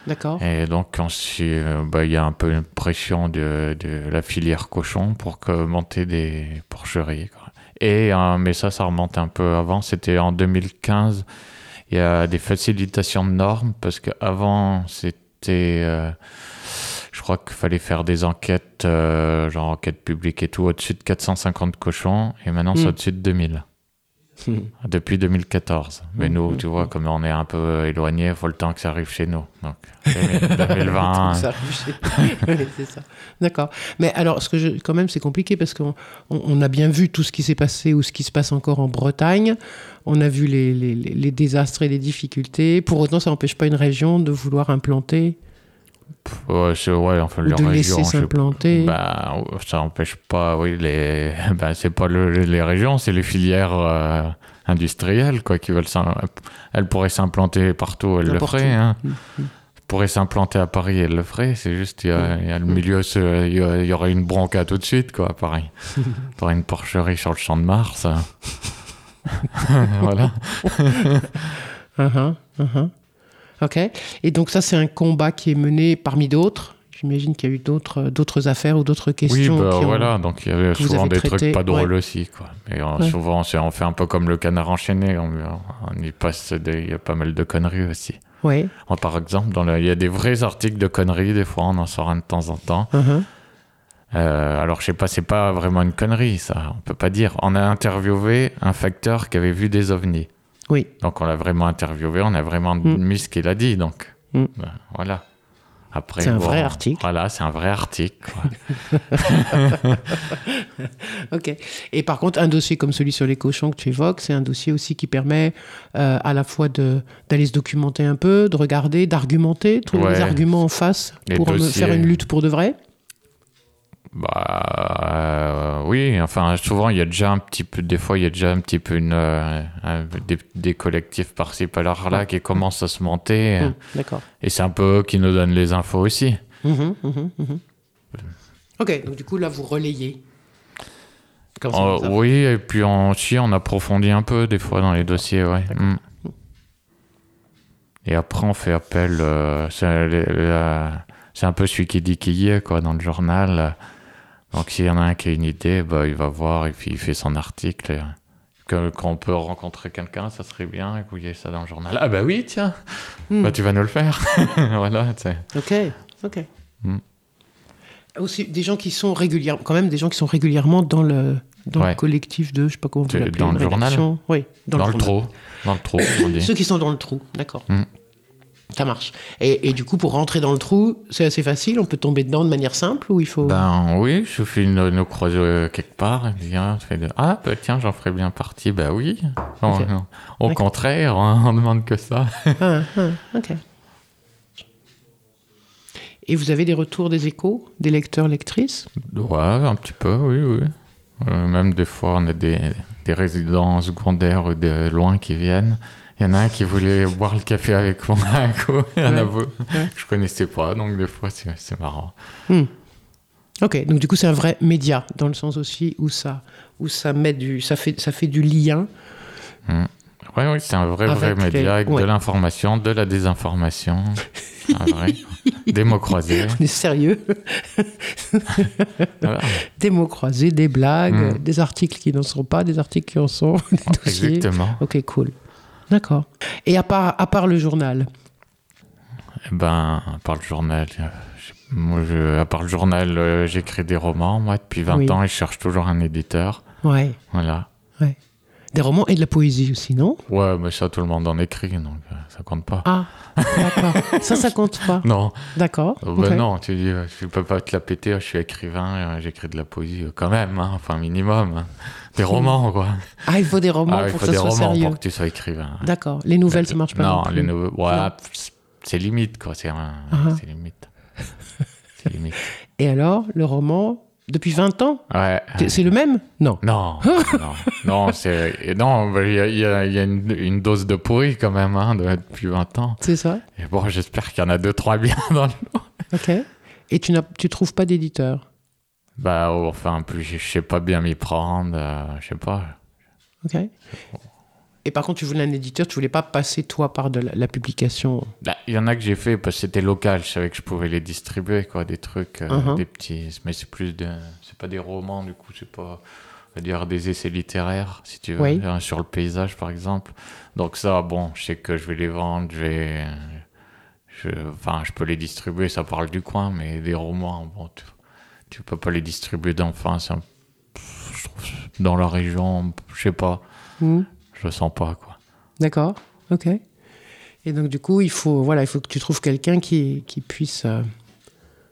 D'accord. Et donc, euh, bah, il y a un peu une pression de, de la filière cochon pour que monter des porcheries. quoi. Et, euh, mais ça, ça remonte un peu avant. C'était en 2015. Il y a des facilitations de normes parce qu'avant, c'était. euh, crois qu'il fallait faire des enquêtes, euh, genre enquête publique et tout, au-dessus de 450 cochons. Et maintenant, c'est Mm. au-dessus de 2000. Hmm. Depuis 2014. Mais Mm, nous, tu vois, mm. comme on est un peu éloigné, il faut le temps que ça arrive chez nous. Donc, <laughs> 2020. Ça arrive chez- Ouais, <laughs> c'est ça. D'accord. Mais alors, ce que je, quand même, c'est compliqué parce qu'on on, on a bien vu tout ce qui s'est passé ou ce qui se passe encore en Bretagne. On a vu les, les- les- les désastres et les difficultés. Pour autant, ça n'empêche pas une région de vouloir implanter Ouais, c'est- ouais, enfin, les de laisser régions, sais s'implanter. Bah, ça n'empêche pas, oui, les, <laughs> bah, c'est pas le- les régions, c'est les filières euh, industrielles, quoi, qui veulent Elles pourraient s'implanter partout, elles le feraient, hein. Mm, mm. Elles pourraient s'implanter à Paris, elles le feraient, c'est juste, il y, a, y a le milieu, il y, aurait une bronca tout de suite, quoi, pareil. <laughs> Pour une porcherie sur le champ de Mars. euh. <laughs> voilà. Uh-huh, uh-huh. Ok. Et donc ça, c'est un combat qui est mené parmi d'autres. J'imagine qu'il y a eu d'autres, d'autres affaires ou d'autres Oui, questions. bah, qui ont- voilà, donc il y avait souvent des traité, trucs pas drôles ouais. aussi, quoi. Et euh, Ouais. souvent, on fait un peu comme le canard enchaîné, on, on y passe, il y a pas mal de conneries aussi. Moi, par exemple, dans le- il y a des vrais articles de conneries, des fois, on en sort un de temps en temps. Uh-huh. Euh, alors, je sais pas, c'est pas vraiment une connerie, ça, on peut pas dire. On a interviewé un facteur qui avait vu des ovnis. Oui. Donc, on l'a vraiment interviewé, on a vraiment Mm. mis ce qu'il a dit, donc. Mm. Ben, voilà. Après, C'est un bon, vrai article. Voilà, c'est un vrai article. quoi. <laughs> Ok. Et par contre, un dossier comme celui sur les cochons que tu évoques, c'est un dossier aussi qui permet euh, à la fois d'aller se documenter un peu, de regarder, d'argumenter, trouver Ouais. des arguments en face Les pour dossiers. faire une lutte pour de vrai. Bah euh, oui, enfin souvent il y a déjà un petit peu, des fois il y a déjà un petit peu une, euh, un- des, des collectifs par-ci par-là qui commencent à se monter Hum, D'accord. et c'est un peu eux qui nous donnent les infos aussi. Mhm, mhm, mhm. Ok, donc du coup là vous relayez. Comme ça, Euh, oui, et puis on, on approfondit un peu des fois dans les dossiers, ouais. Mm. Et après on fait appel, c'est un peu celui qui dit qui y est quoi dans le journal. Donc s'il y en a un qui a une idée, bah, il va voir et puis il fait son article. et, que- Quand on peut rencontrer quelqu'un, ça serait bien et qu'il y ait ça dans le journal. Ah bah oui, tiens, Hmm. bah, tu vas nous le faire. <laughs> voilà. Ok, ok. Mm. Aussi des gens qui sont régulièrement, quand même des gens qui sont régulièrement dans le dans le collectif de, je sais pas comment vous l'appelez, dans le journal. Oui, dans, Dans, le trou, dans le trou, on dit. Ceux qui sont dans le trou, d'accord. Mm. Ça marche. Et, et du coup, pour rentrer dans le trou, c'est assez facile. On peut tomber dedans de manière simple ou il faut. Ben oui, il suffit de nous croiser euh, quelque part et puis hein, de, ah bah tiens j'en ferais bien partie, bah oui. Au contraire, on, on demande que ça. <laughs> Ah, ah, ok. Et vous avez des retours des échos, des lecteurs, lectrices? Ouais, un petit peu, oui, oui. Euh, même des fois on a des, des résidents secondaires ou de loin qui viennent. Il y en a un qui voulait boire le café avec moi <laughs> un coup. Il y en a Ouais. je connaissais pas, donc des fois c'est marrant. Ok, donc du coup, c'est un vrai média, dans le sens aussi où ça, où ça, met du, ça, fait, ça fait du lien. Oui, oui, c'est un vrai, vrai les- média avec ouais. de l'information, de la désinformation. Un vrai. <laughs> Des mots croisés. On est sérieux Voilà. Des mots croisés, des blagues, Mm. des articles qui n'en sont pas, des articles qui en sont, <laughs> des dossiers. Exactement. Ok, cool. D'accord. Et à part, à part le journal? Eh ben, à part le journal, euh, je- moi, je, à part le journal, euh, j'écris des romans, moi, depuis 20 Oui. ans, et je cherche toujours un éditeur. Ouais. Voilà. Des romans et de la poésie aussi, non? Ouais, mais ça, tout le monde en écrit, donc euh, ça compte pas. Ah, d'accord. <laughs> ça, ça compte pas. Non, D'accord. Euh, ben non, tu dis, euh, je peux pas te la péter, je suis écrivain, euh, j'écris de la poésie euh, quand même, hein, enfin minimum. hein. Des romans, quoi. Ah, il faut des romans Ah, il pour que ça soit romans sérieux. pour que tu sois écrivain. D'accord. Les nouvelles, ça marche pas. Non, plus. les nouvelles, ouais, c'est limite, quoi. C'est un- Ah. c'est limite. c'est limite. <laughs> Et alors, le roman, depuis 20 ans Ouais. C'est- le même? <laughs> Non. Non, non, non, il y a, il y a- il y a une, une dose de pourri quand même hein, de- depuis 20 ans. C'est ça? Et bon, j'espère qu'il y en a deux trois bien dans le Ok. Et tu tu trouves pas d'éditeur? Bah, enfin, plus je je sais pas bien m'y prendre, euh, je sais pas. Ok. Et par contre, tu voulais un éditeur, tu voulais pas passer toi par de la, la publication? Bah, Il y en a que j'ai fait parce que c'était local, je savais que je pouvais les distribuer, quoi, des trucs, euh, Mhm. des petits. Mais c'est plus de. C'est pas des romans, du coup, c'est pas. On va dire des essais littéraires, si tu veux, Oui. hein, sur le paysage, par exemple. Donc, ça, bon, je sais que je vais les vendre, je vais. Je, enfin, je peux les distribuer, ça parle du coin, mais des romans, bon, tu, tu peux pas les distribuer d'enfants, c'est un- trouve, dans la région, je sais pas, Hmm. Je le sens pas, quoi. D'accord. Ok. Et donc, du coup, il faut, voilà, il faut que tu trouves quelqu'un qui, qui puisse euh,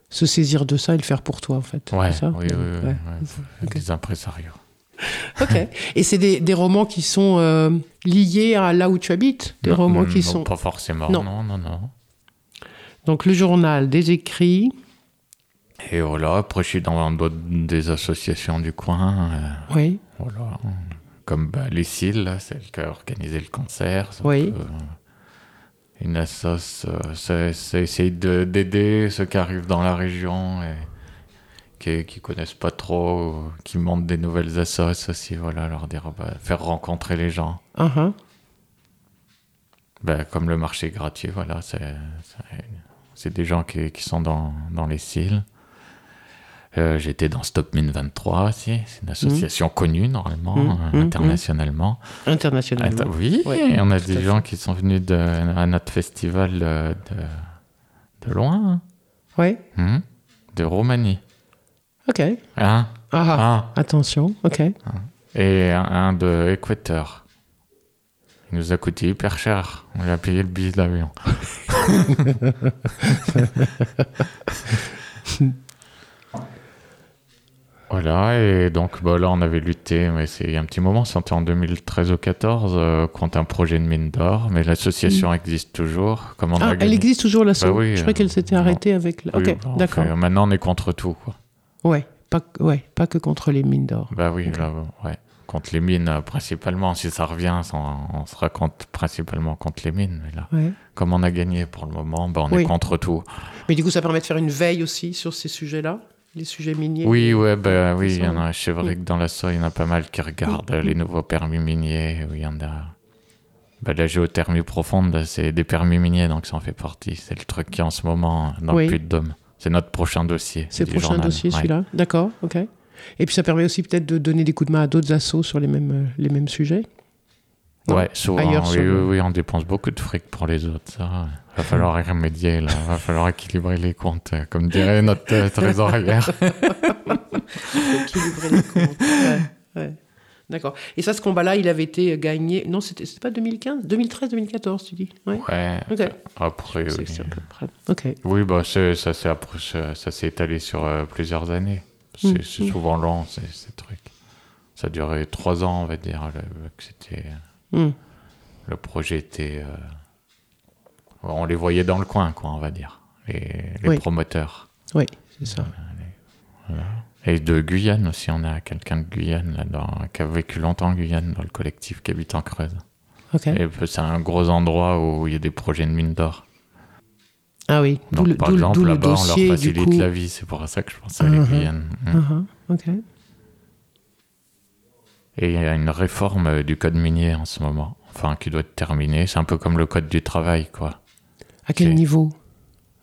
se saisir de ça et le faire pour toi, en fait. Ouais, ça oui, oui, oui, Ouais. ouais, Ok. des impresarios. Ok. Et c'est des, des romans qui sont euh, liés à là où tu habites? Des Non, romans qui non, sont. Pas forcément, Non. non, non, non. Donc, le journal, des écrits. Et voilà, après je suis dans d'autres des associations du coin, euh, Oui. voilà, comme bah, les CIL, là, celle qui a organisé le concert. Oui. peut- une assoce, euh, ça, ça essaye de- d'aider ceux qui arrivent dans la région et qui, qui connaissent pas trop, euh, qui montent des nouvelles assos aussi, voilà, leur dire, bah, faire rencontrer les gens. Ah, ah. Ben, comme le marché gratuit, voilà, c'est c'est- c'est des gens qui, qui sont dans, dans les cils. Euh, J'étais dans Stop Mine 23 aussi, c'est une association connue normalement, euh, mhm, internationalement. Internationalement. Oui, Ouais, on a des fait. gens qui sont venus de, à notre festival de, de, de loin, Oui. hein, mhm, de Roumanie. Ok. Hein? Ah, ah. Ah, Attention. Ok. et un, un de Équateur. Il nous a coûté hyper cher. On lui a payé le billet d'avion. <laughs> <laughs> Voilà, et donc bah, là on avait lutté, mais c'est un petit moment, c'était en 2013 ou 2014, euh, contre un projet de mine d'or, mais l'association existe toujours. Comme on a Ah, elle existe toujours la Bah oui, Je croyais euh, qu'elle s'était non. arrêtée avec. La... Oui, ok, d'accord. maintenant on est contre tout, quoi. Ouais, pas, que- ouais, pas que contre les mines d'or. Bah oui, là, ouais. Contre les mines, euh, principalement. Si ça revient, on, on sera contre, principalement contre les mines. Mais là, Ouais. comme on a gagné pour le moment, bah, on Oui. est contre tout. Mais du coup, ça permet de faire une veille aussi sur ces sujets-là, les sujets miniers. Oui, ouais, bah, oui, il y en a. C'est vrai que dans la soie, il y en a pas mal qui regardent les nouveaux permis miniers. où il y en a. Bah, la géothermie profonde, c'est des permis miniers, donc ça en fait partie. C'est le truc qui est en ce moment dans Oui. le Puy-de-Dôme. C'est notre prochain dossier. C'est le prochain journal. dossier, Ouais. celui-là. D'accord, ok. Et puis ça permet aussi peut-être de donner des coups de main à d'autres assos sur les mêmes, euh, les mêmes sujets. Non. Ouais, souvent, Ailleurs oui, oui, oui, on dépense beaucoup de fric pour les autres. Ça, va falloir y <laughs> remédier, là. Va falloir équilibrer les comptes, euh, comme dirait notre euh, trésorière. <laughs> Équilibrer les comptes. Ouais, ouais. D'accord. Et ça, ce combat-là, il avait été gagné. Non, c'était c'était pas 2015 2013, 2014, tu dis? Ouais. Ouais. Ok. Après, oui. c'est à peu près. Ok. Oui, bah, c'est- ça s'est après- ça, ça s'est étalé sur euh, plusieurs années. C'est Mm. c'est souvent long, ces, ces trucs. Ça a duré trois ans, on va dire, que c'était, Le projet était... euh, on les voyait dans le coin, quoi, on va dire, les, les Oui. promoteurs. Oui, c'est ça. Et de Guyane aussi, on a quelqu'un de Guyane, là, dans, qui a vécu longtemps en Guyane, dans le collectif qui habite en Creuse. Ok. Et c'est un gros endroit où il y a des projets de mines d'or. Ah oui, Donc, par exemple, là-bas, on leur facilite coup. la vie. C'est pour ça que je pense à la Mhm. Guyane. Mm. Uh-huh, Ok. Et il y a une réforme euh, du code minier en ce moment, enfin qui doit être terminée. C'est un peu comme le code du travail, quoi. À quel niveau?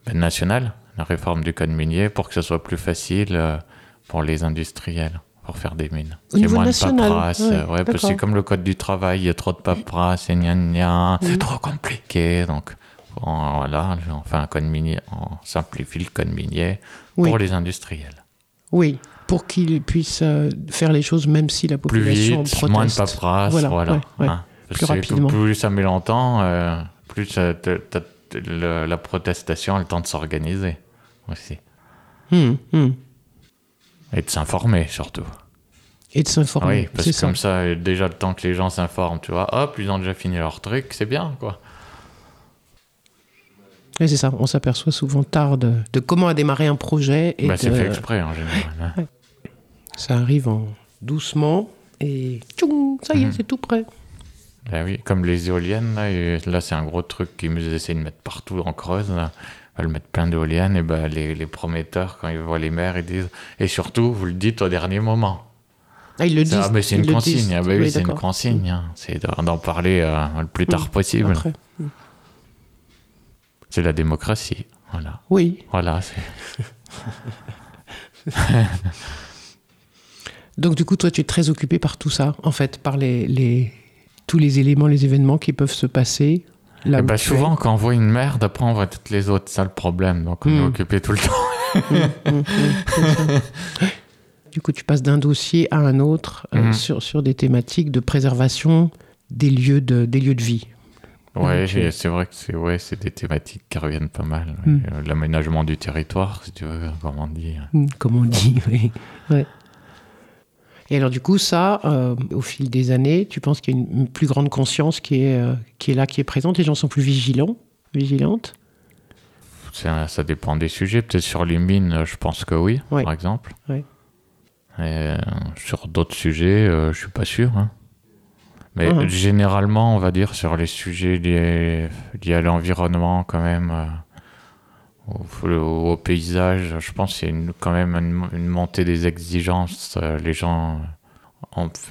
Ben, national, la réforme du code minier pour que ce soit plus facile euh, pour les industriels, pour faire des mines. Au niveau moins national, de paperasse. ouais, euh, ouais, parce que d'accord. c'est comme le code du travail, il y a trop de paperasse et gna gna, c'est trop compliqué. Donc on- voilà, on fait un code minier, on simplifie le code minier Oui. pour les industriels. Oui. Pour qu'ils puissent euh, faire les choses même si la Plus population vite, proteste. moins de paperasse, Voilà, voilà. ouais, ouais. hein. Plus Parce que rapidement. Plus ça met longtemps, euh, plus le- la protestation a le temps de s'organiser aussi. Hum, hum. Et de s'informer surtout. Et de s'informer. Oui, parce que ça. comme ça, déjà le temps que les gens s'informent, tu vois, hop, ils ont déjà fini leur truc, c'est bien, quoi. Oui, c'est ça. On s'aperçoit souvent tard de, de comment a démarré un projet et Bah, c'est fait exprès en général. Hein. ça arrive en doucement et tchoum, ça y est, Mhm. c'est tout prêt. Bah oui, comme les éoliennes, là, et là c'est un gros truc qu'ils essaient de mettre partout en Creuse. Là. Ils veulent mettre plein d'éoliennes, et ben les, les prometteurs, quand ils voient les maires, ils disent Et surtout, vous le dites au dernier moment. Ah, ils le disent. Ah, mais c'est ils une consigne, ah, bah oui, Oui, c'est une consigne. hein. C'est d'en parler euh, le plus tard Mhm. possible. Après. C'est la démocratie. Voilà. Oui. Voilà, c'est. <laughs> Donc du coup, toi, tu es très occupé par tout ça, en fait, par les, les- tous les éléments, les événements qui peuvent se passer. Là es. souvent, quand on voit une merde, après on voit toutes les autres. C'est ça le problème. Donc on est Mhm. occupé tout le temps. C'est <laughs> ça. Du coup, tu passes d'un dossier à un autre euh, sur, sur des thématiques de préservation des lieux de, des lieux de vie. Ouais, Ok. j'ai- c'est vrai que c'est ouais, des thématiques qui reviennent pas mal. ouais. Euh, L'aménagement du territoire, si tu veux, comme on dit. Hum, Comme on dit, <laughs> oui. Ouais. Et alors du coup, ça, euh, au fil des années, tu penses qu'il y a une, une plus grande conscience qui est, euh, qui est là, qui est présente? Les gens sont plus vigilants, vigilantes? Ça, ça dépend des sujets. Peut-être sur les mines, je pense que oui, Ouais. par exemple. Ouais. Et, euh, sur d'autres sujets, euh, je suis pas sûr. hein. Mais généralement, on va dire sur les sujets liés, liés à l'environnement, quand même, au, paysage, je pense qu'il y a quand même une, montée des exigences. Euh, les gens,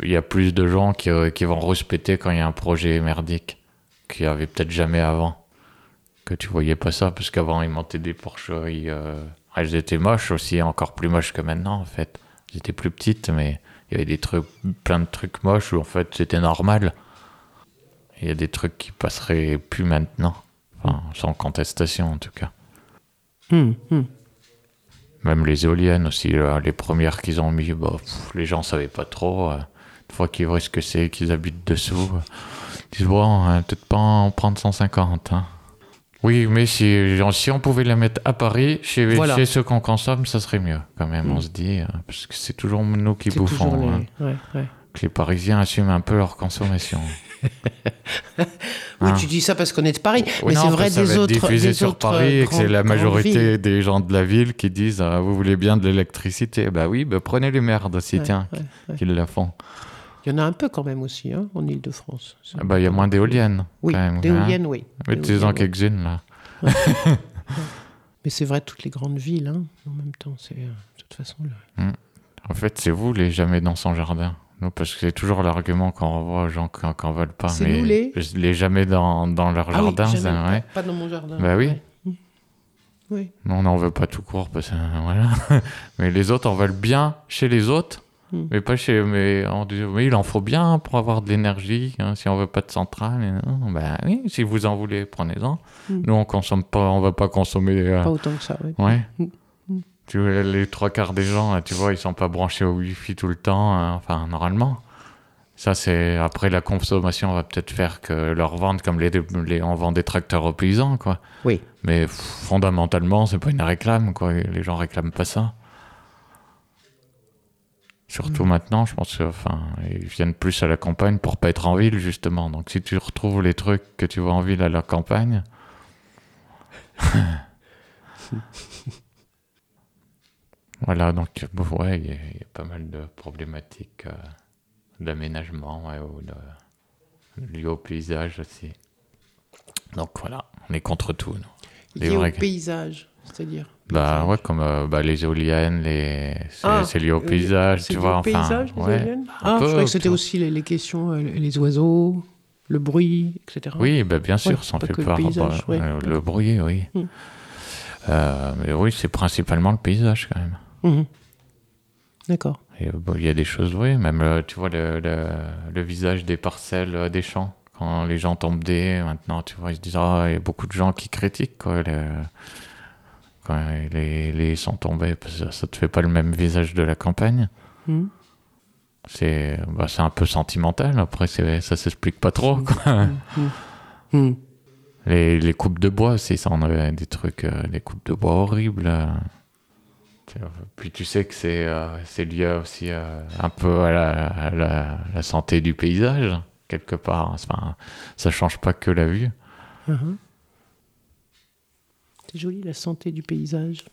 il y a plus de gens qui, euh, qui vont respecter quand il y a un projet merdique qu'il n'y avait peut-être jamais avant que tu voyais pas ça, parce qu'avant ils montaient des porcheries. euh, Elles étaient moches aussi, encore plus moches que maintenant en fait. Elles étaient plus petites, mais il y avait des trucs, plein de trucs moches où en fait c'était normal. Il y a des trucs qui passeraient plus maintenant, enfin sans contestation en tout cas. Hum, hum. Même les éoliennes aussi, les premières qu'ils ont mis, bah, pff, les gens savaient pas trop. euh, une fois qu'ils voient ce que c'est, qu'ils habitent dessous, euh, ils disent bon, euh, peut-être pas en prendre 150. hein. Oui, mais si, genre, si on pouvait la mettre à Paris, chez, Voilà. chez ceux qu'on consomme, ça serait mieux quand même, on se dit, euh, parce que c'est toujours nous qui bouffons. les- hein. ouais, ouais. Que les Parisiens assument un peu leur consommation. <laughs> Oui, Hein. tu dis ça parce qu'on est de Paris, mais c'est vrai ça des va être autres. diffusé des sur autres, Paris et que c'est la majorité des gens de la ville qui disent ah, vous voulez bien de l'électricité bah oui bah prenez les merdes aussi Ouais, tiens ouais, ouais. qu'ils la font Il y en a un peu quand même aussi, hein, en Ile-de-France. Ah bah il y a moins d'éoliennes Oui, d'éoliennes, oui. hein. mettez-en D'éoliennes, oui. quelques-unes là <laughs> Mais c'est vrai, toutes les grandes villes, hein, en même temps, c'est euh, de toute façon. le- en fait c'est vous les jamais dans son jardin nous parce que c'est toujours l'argument qu'on revoit aux gens quand, quand veulent pas C'est mais nous, les les jamais dans, dans leur Ah oui, jardin jamais, pas- ouais. pas dans mon jardin. Bah oui. ouais. Mm. Oui. Nous, on n'en veut pas tout court parce que <laughs> voilà mais les autres en veulent bien chez les autres Mm. mais pas chez mais on dit mais il en faut bien pour avoir de l'énergie hein, si on veut pas de centrale non, bah oui si vous en voulez prenez-en Mm. nous on consomme pas on va pas consommer euh, Pas autant que ça, oui. ouais Mm. Tu les trois quarts des gens tu vois ils sont pas branchés au wifi tout le temps hein, enfin normalement ça c'est après la consommation va peut-être faire que leur vente comme les, les on vend des tracteurs aux paysans quoi Oui. mais fondamentalement, c'est pas une réclame, quoi. Les gens réclament pas ça. Surtout Mm. maintenant, je pense que, enfin, ils viennent plus à la campagne pour pas être en ville, justement. Donc, si tu retrouves les trucs que tu vois en ville à la campagne. <laughs> voilà, donc, bon, ouais, il y, a- il y a pas mal de problématiques euh, d'aménagement, ouais, ou de, liées au paysage aussi. Donc, voilà, on est contre tout, Lié au paysage, c'est-à-dire. Bah ouais, comme euh, bah, les éoliennes, les... c'est Ah, lié au euh, paysage, tu lié vois. au enfin, paysage, les éoliennes Ah, peu, je croyais que c'était aussi les, les questions, euh, les oiseaux, le bruit, etc. Oui, bah, bien sûr, ça en fait que le part. paysage, bah, ouais. Le bruit, oui. Mm. Euh, mais oui, c'est principalement le paysage quand même. Mhm. D'accord. Euh, bon, il y a des choses, oui, même euh, tu vois le, le, le visage des parcelles euh, des champs. Quand les gens tombent des, maintenant, tu vois, ils se disent, ah, il y a beaucoup de gens qui critiquent, quoi. le- quand les, les sont tombés, parce que ça te fait pas le même visage de la campagne. C'est bah, c'est un peu sentimental, après c'est- ça s'explique pas trop. quoi. Hmm. Les, les coupes de bois aussi, ça on avait des trucs, euh, des coupes de bois horribles. euh. Puis tu sais que c'est euh, lié aussi euh, un peu à la santé du paysage, quelque part. Enfin, ça change pas que la vue. Uh-huh. C'est joli la santé du paysage.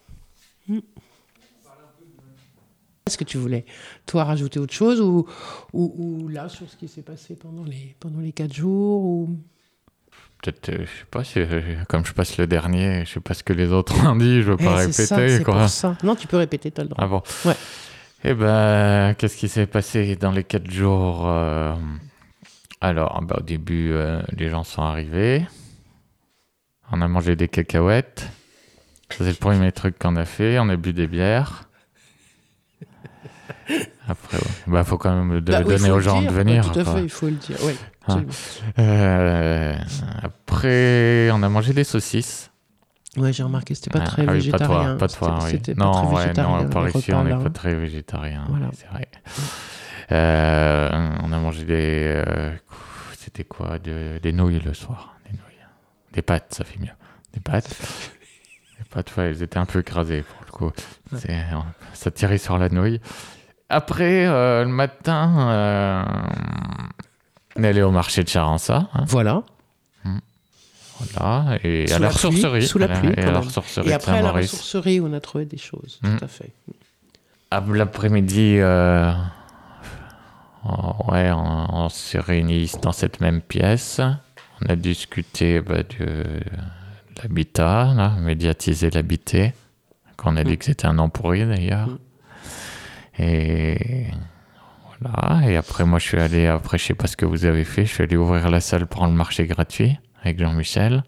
Hmm. Est-ce que tu voulais, toi, rajouter autre chose ou, ou, ou là, sur ce qui s'est passé pendant les, pendant les quatre jours ou... Peut-être, euh, je sais pas, si, euh, comme je passe le dernier, je sais pas ce que les autres ont dit, je veux pas Eh, répéter. quoi. pour ça. Non, tu peux répéter, t'as le droit. Ah bon Ouais. Eh ben, qu'est-ce qui s'est passé dans les quatre jours euh, Alors, bah, au début, euh, les gens sont arrivés. On a mangé des cacahuètes. Ça, C'est le premier truc qu'on a fait. On a bu des bières. Après, ouais. bah, faut quand même de- Bah oui, donner aux gens dire, de venir. ouais, tout à quoi. fait, il faut le dire. Hein. Euh, après, on a mangé des saucisses. Ouais, j'ai remarqué, c'était pas Ah, très ah végétarien. Pas toi, pas toi, oui. Pas non, très ouais, végétarien. non, par ici, on n'est pas très végétarien. Voilà. oui, C'est vrai. Euh, on a mangé des. euh, C'était quoi de- Des nouilles le soir. Des nouilles. Des pâtes, ça fait mieux. Des pâtes. <laughs> Les pâtes, ouais, elles étaient un peu écrasées pour le coup. Ça tirait sur la nouille. Après, euh, le matin, euh, on est allé au marché de Charança. hein, Voilà. voilà, et Sous à la, la pluie, ressourcerie. sous la pluie, et à la ressourcerie Et après, à la ressourcerie, on a trouvé des choses. Mm. Tout à fait. L'après-midi, euh, oh, ouais, on, on s'est réunis dans cette même pièce. On a discuté bah, de, de l'habitat, médiatiser l'habité. Qu'on a dit Mm. que c'était un nom pourri d'ailleurs. Et voilà. Et après, moi, je suis allé, après, je sais pas ce que vous avez fait, je suis allé ouvrir la salle pour le marché gratuit avec Jean-Michel.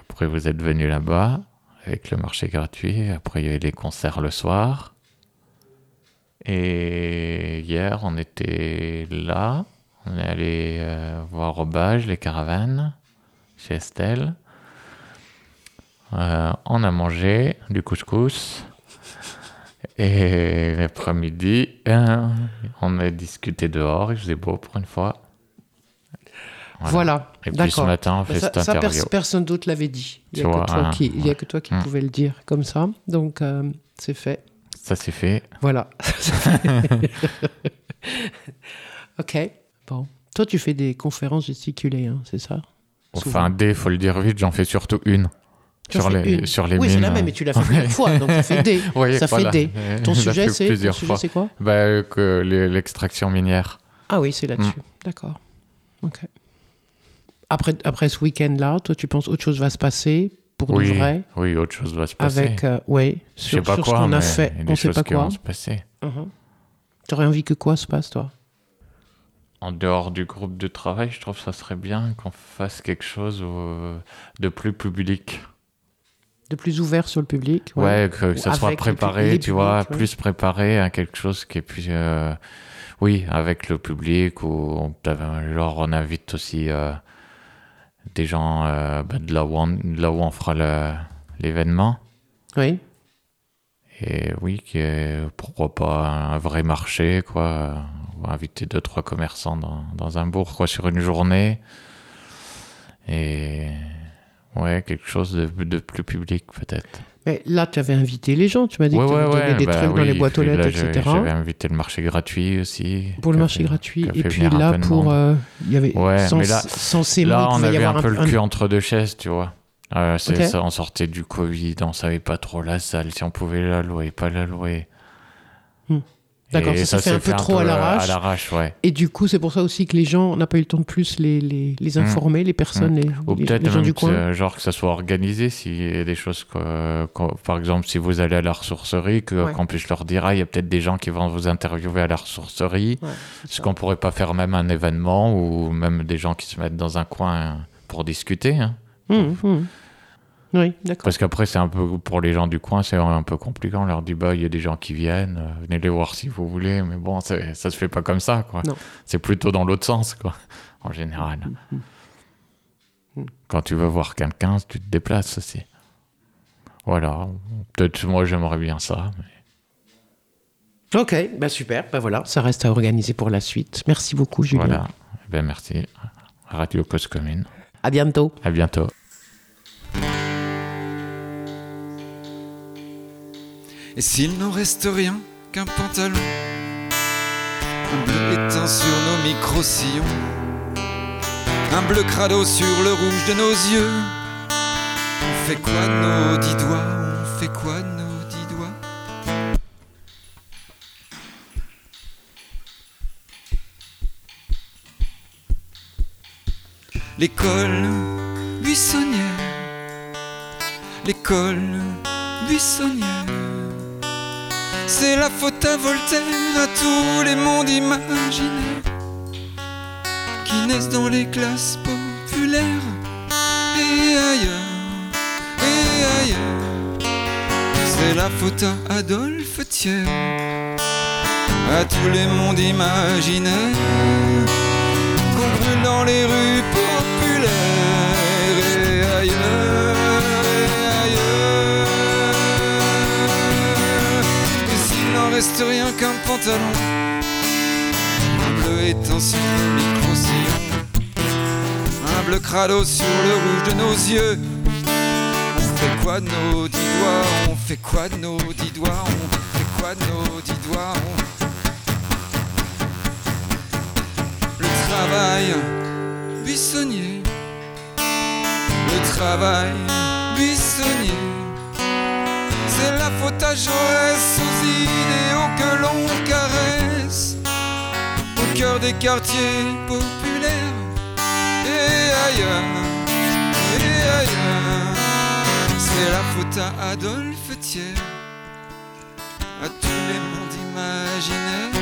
Après, vous êtes venu là-bas avec le marché gratuit. Après, il y avait les concerts le soir. Et hier, on était là. On est allé euh, voir au Bage, les caravanes, chez Estelle. Euh, on a mangé du couscous. Et l'après-midi, euh, on a discuté dehors. Il faisait beau pour une fois. Voilà. Et puis ce matin, on fait ça, cette personne d'autre l'avait dit. Il n'y Tu a, vois, que toi hein, il a que toi qui Mm. pouvais le dire comme ça. Donc, euh, c'est fait. Ça, c'est fait. Voilà. <laughs> <laughs> ok. Bon. Toi, tu fais des conférences gesticulées, hein, c'est ça? Enfin, D, faut le dire vite, j'en fais surtout une. Tu Sur les, une. sur les Oui, c'est la même, mais tu l'as fait plusieurs <laughs> fois, donc ça fait D. Oui, ça voilà. fait D. Euh, Ton sujet, c'est quoi Bah, l'extraction minière. Ah oui, c'est là-dessus. D'accord. Ok. Après, après ce week-end-là, toi, tu penses autre chose va se passer pour oui, de vrai? oui, autre chose va se passer. avec, euh, sais sur, pas sur quoi, ce qu'on a fait. On sait pas quoi. se passer. Mhm. T'aurais envie que quoi se passe, toi? En dehors du groupe de travail, je trouve que ça serait bien qu'on fasse quelque chose de plus public. De plus ouvert sur le public Ouais, que, que ça soit préparé, les tu vois, ouais. plus préparé à quelque chose qui est plus. euh, oui, avec le public, ou on- genre on invite aussi euh, des gens euh, bah, de, là où on, de là où on fera l'événement. Oui. Et oui, qui est, pourquoi pas un vrai marché, quoi. On va inviter deux, trois commerçants dans, dans un bourg, quoi, sur une journée. Et ouais, quelque chose de, de plus public, peut-être. Mais là, tu avais invité les gens. Tu m'as dit Ouais, que tu ouais, avais donné ouais, des bah trucs dans oui, les boîtes aux lettres, etc. J'avais invité le marché gratuit aussi. Pour le marché fait- gratuit. Et puis là, pour. euh, Il y avait. Ouais, sens- mais là- censément, Là, on avait un peu le cul entre deux chaises, tu vois. Euh, c'est ça, on sortait du Covid, on savait pas trop la salle, si on pouvait la louer, pas la louer. Hmm. D'accord, ça s'est fait un peu trop à l'arrache. À l'arrache, ouais. Et du coup, c'est pour ça aussi que les gens, on n'a pas eu le temps de plus les, les, les informer, les personnes, les, Ou les- peut-être les gens même du que, coin. euh, genre que ça soit organisé, y a des choses, que, que- par exemple, si vous allez à la ressourcerie, que- Ouais. qu'on puisse leur dire, ah, il y a peut-être des gens qui vont vous interviewer à la ressourcerie. Ouais, ça. qu'on pourrait pas faire même un événement ou même des gens qui se mettent dans un coin pour discuter hein Hum, hum. Oui, d'accord. Parce qu'après, c'est un peu pour les gens du coin, c'est un peu compliqué. On leur dit, bah, il y a des gens qui viennent, euh, venez les voir si vous voulez. Mais bon, ça se fait pas comme ça, quoi. Non. C'est plutôt dans l'autre sens, quoi, en général. Quand tu veux voir quelqu'un, tu te déplaces aussi. Voilà. Peut-être moi j'aimerais bien ça. Ok, ben super. Ben voilà, ça reste à organiser pour la suite. Merci beaucoup, Julien. Voilà. Ben merci. Radio Cause Commune. À bientôt. À bientôt. Et s'il n'en reste rien qu'un pantalon, un bleu éteint sur nos micro-sillons, un bleu crado sur le rouge de nos yeux, on fait quoi nos dix doigts On fait quoi nos dix doigts? L'école buissonnière, l'école buissonnière. C'est la faute à Voltaire, à tous les mondes imaginaires qui naissent dans les classes populaires et ailleurs, et ailleurs. C'est la faute à Adolphe Thiers, à tous les mondes imaginaires qu'on brûle dans les rues populaires rien qu'un pantalon, un bleu étend sur le micro-sillon, un bleu crado sur le rouge de nos yeux. On fait quoi de nos dix doigts? On fait quoi de nos dix doigts? On fait quoi de nos dix doigts? On- Le travail buissonnier, le travail buissonnier. C'est la faute à Jaurès aux idéaux que l'on caresse. Au cœur des quartiers populaires. Et ailleurs, et ailleurs. C'est la faute à Adolphe Thiers, à tous les mondes imaginaires.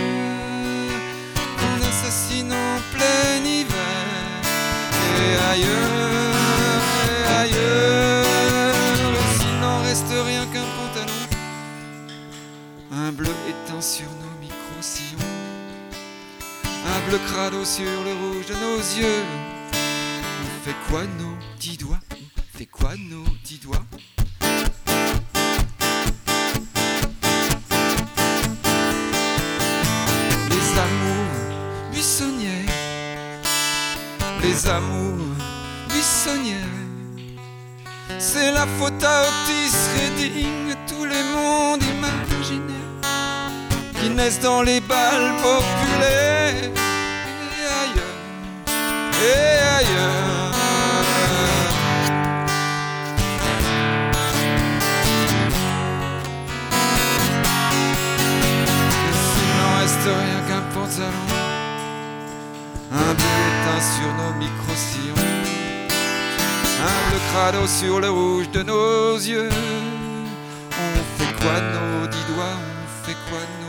Qu'on assassine en plein hiver. Et ailleurs, bleu éteint sur nos micro-sillons, un bleu crado sur le rouge de nos yeux. On fait quoi nos dix doigts? On fait quoi nos dix doigts? Les amours buissonnières, les amours buissonnières. C'est la faute à Otis Redding, dans les balles populaires. Et ailleurs, et ailleurs. S'il n'en reste rien qu'un pantalon, un éteint sur nos micro-sillons, un bleu crado sur le rouge de nos yeux. On fait quoi nos dix doigts? On fait quoi nos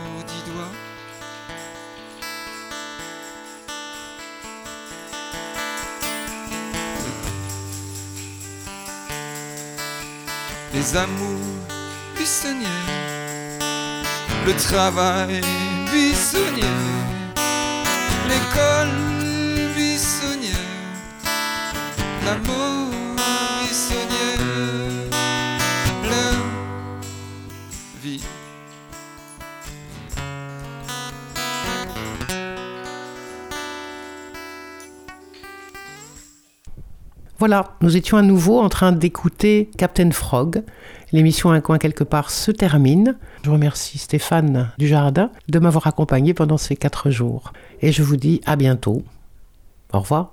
Les amours buissonnières le travail buissonnier, l'école buissonnière, l'amour Voilà, nous étions à nouveau en train d'écouter Captain Frog. L'émission Un coin quelque part se termine. Je remercie Stéphane Dujardin de m'avoir accompagné pendant ces quatre jours. Et je vous dis à bientôt. Au revoir.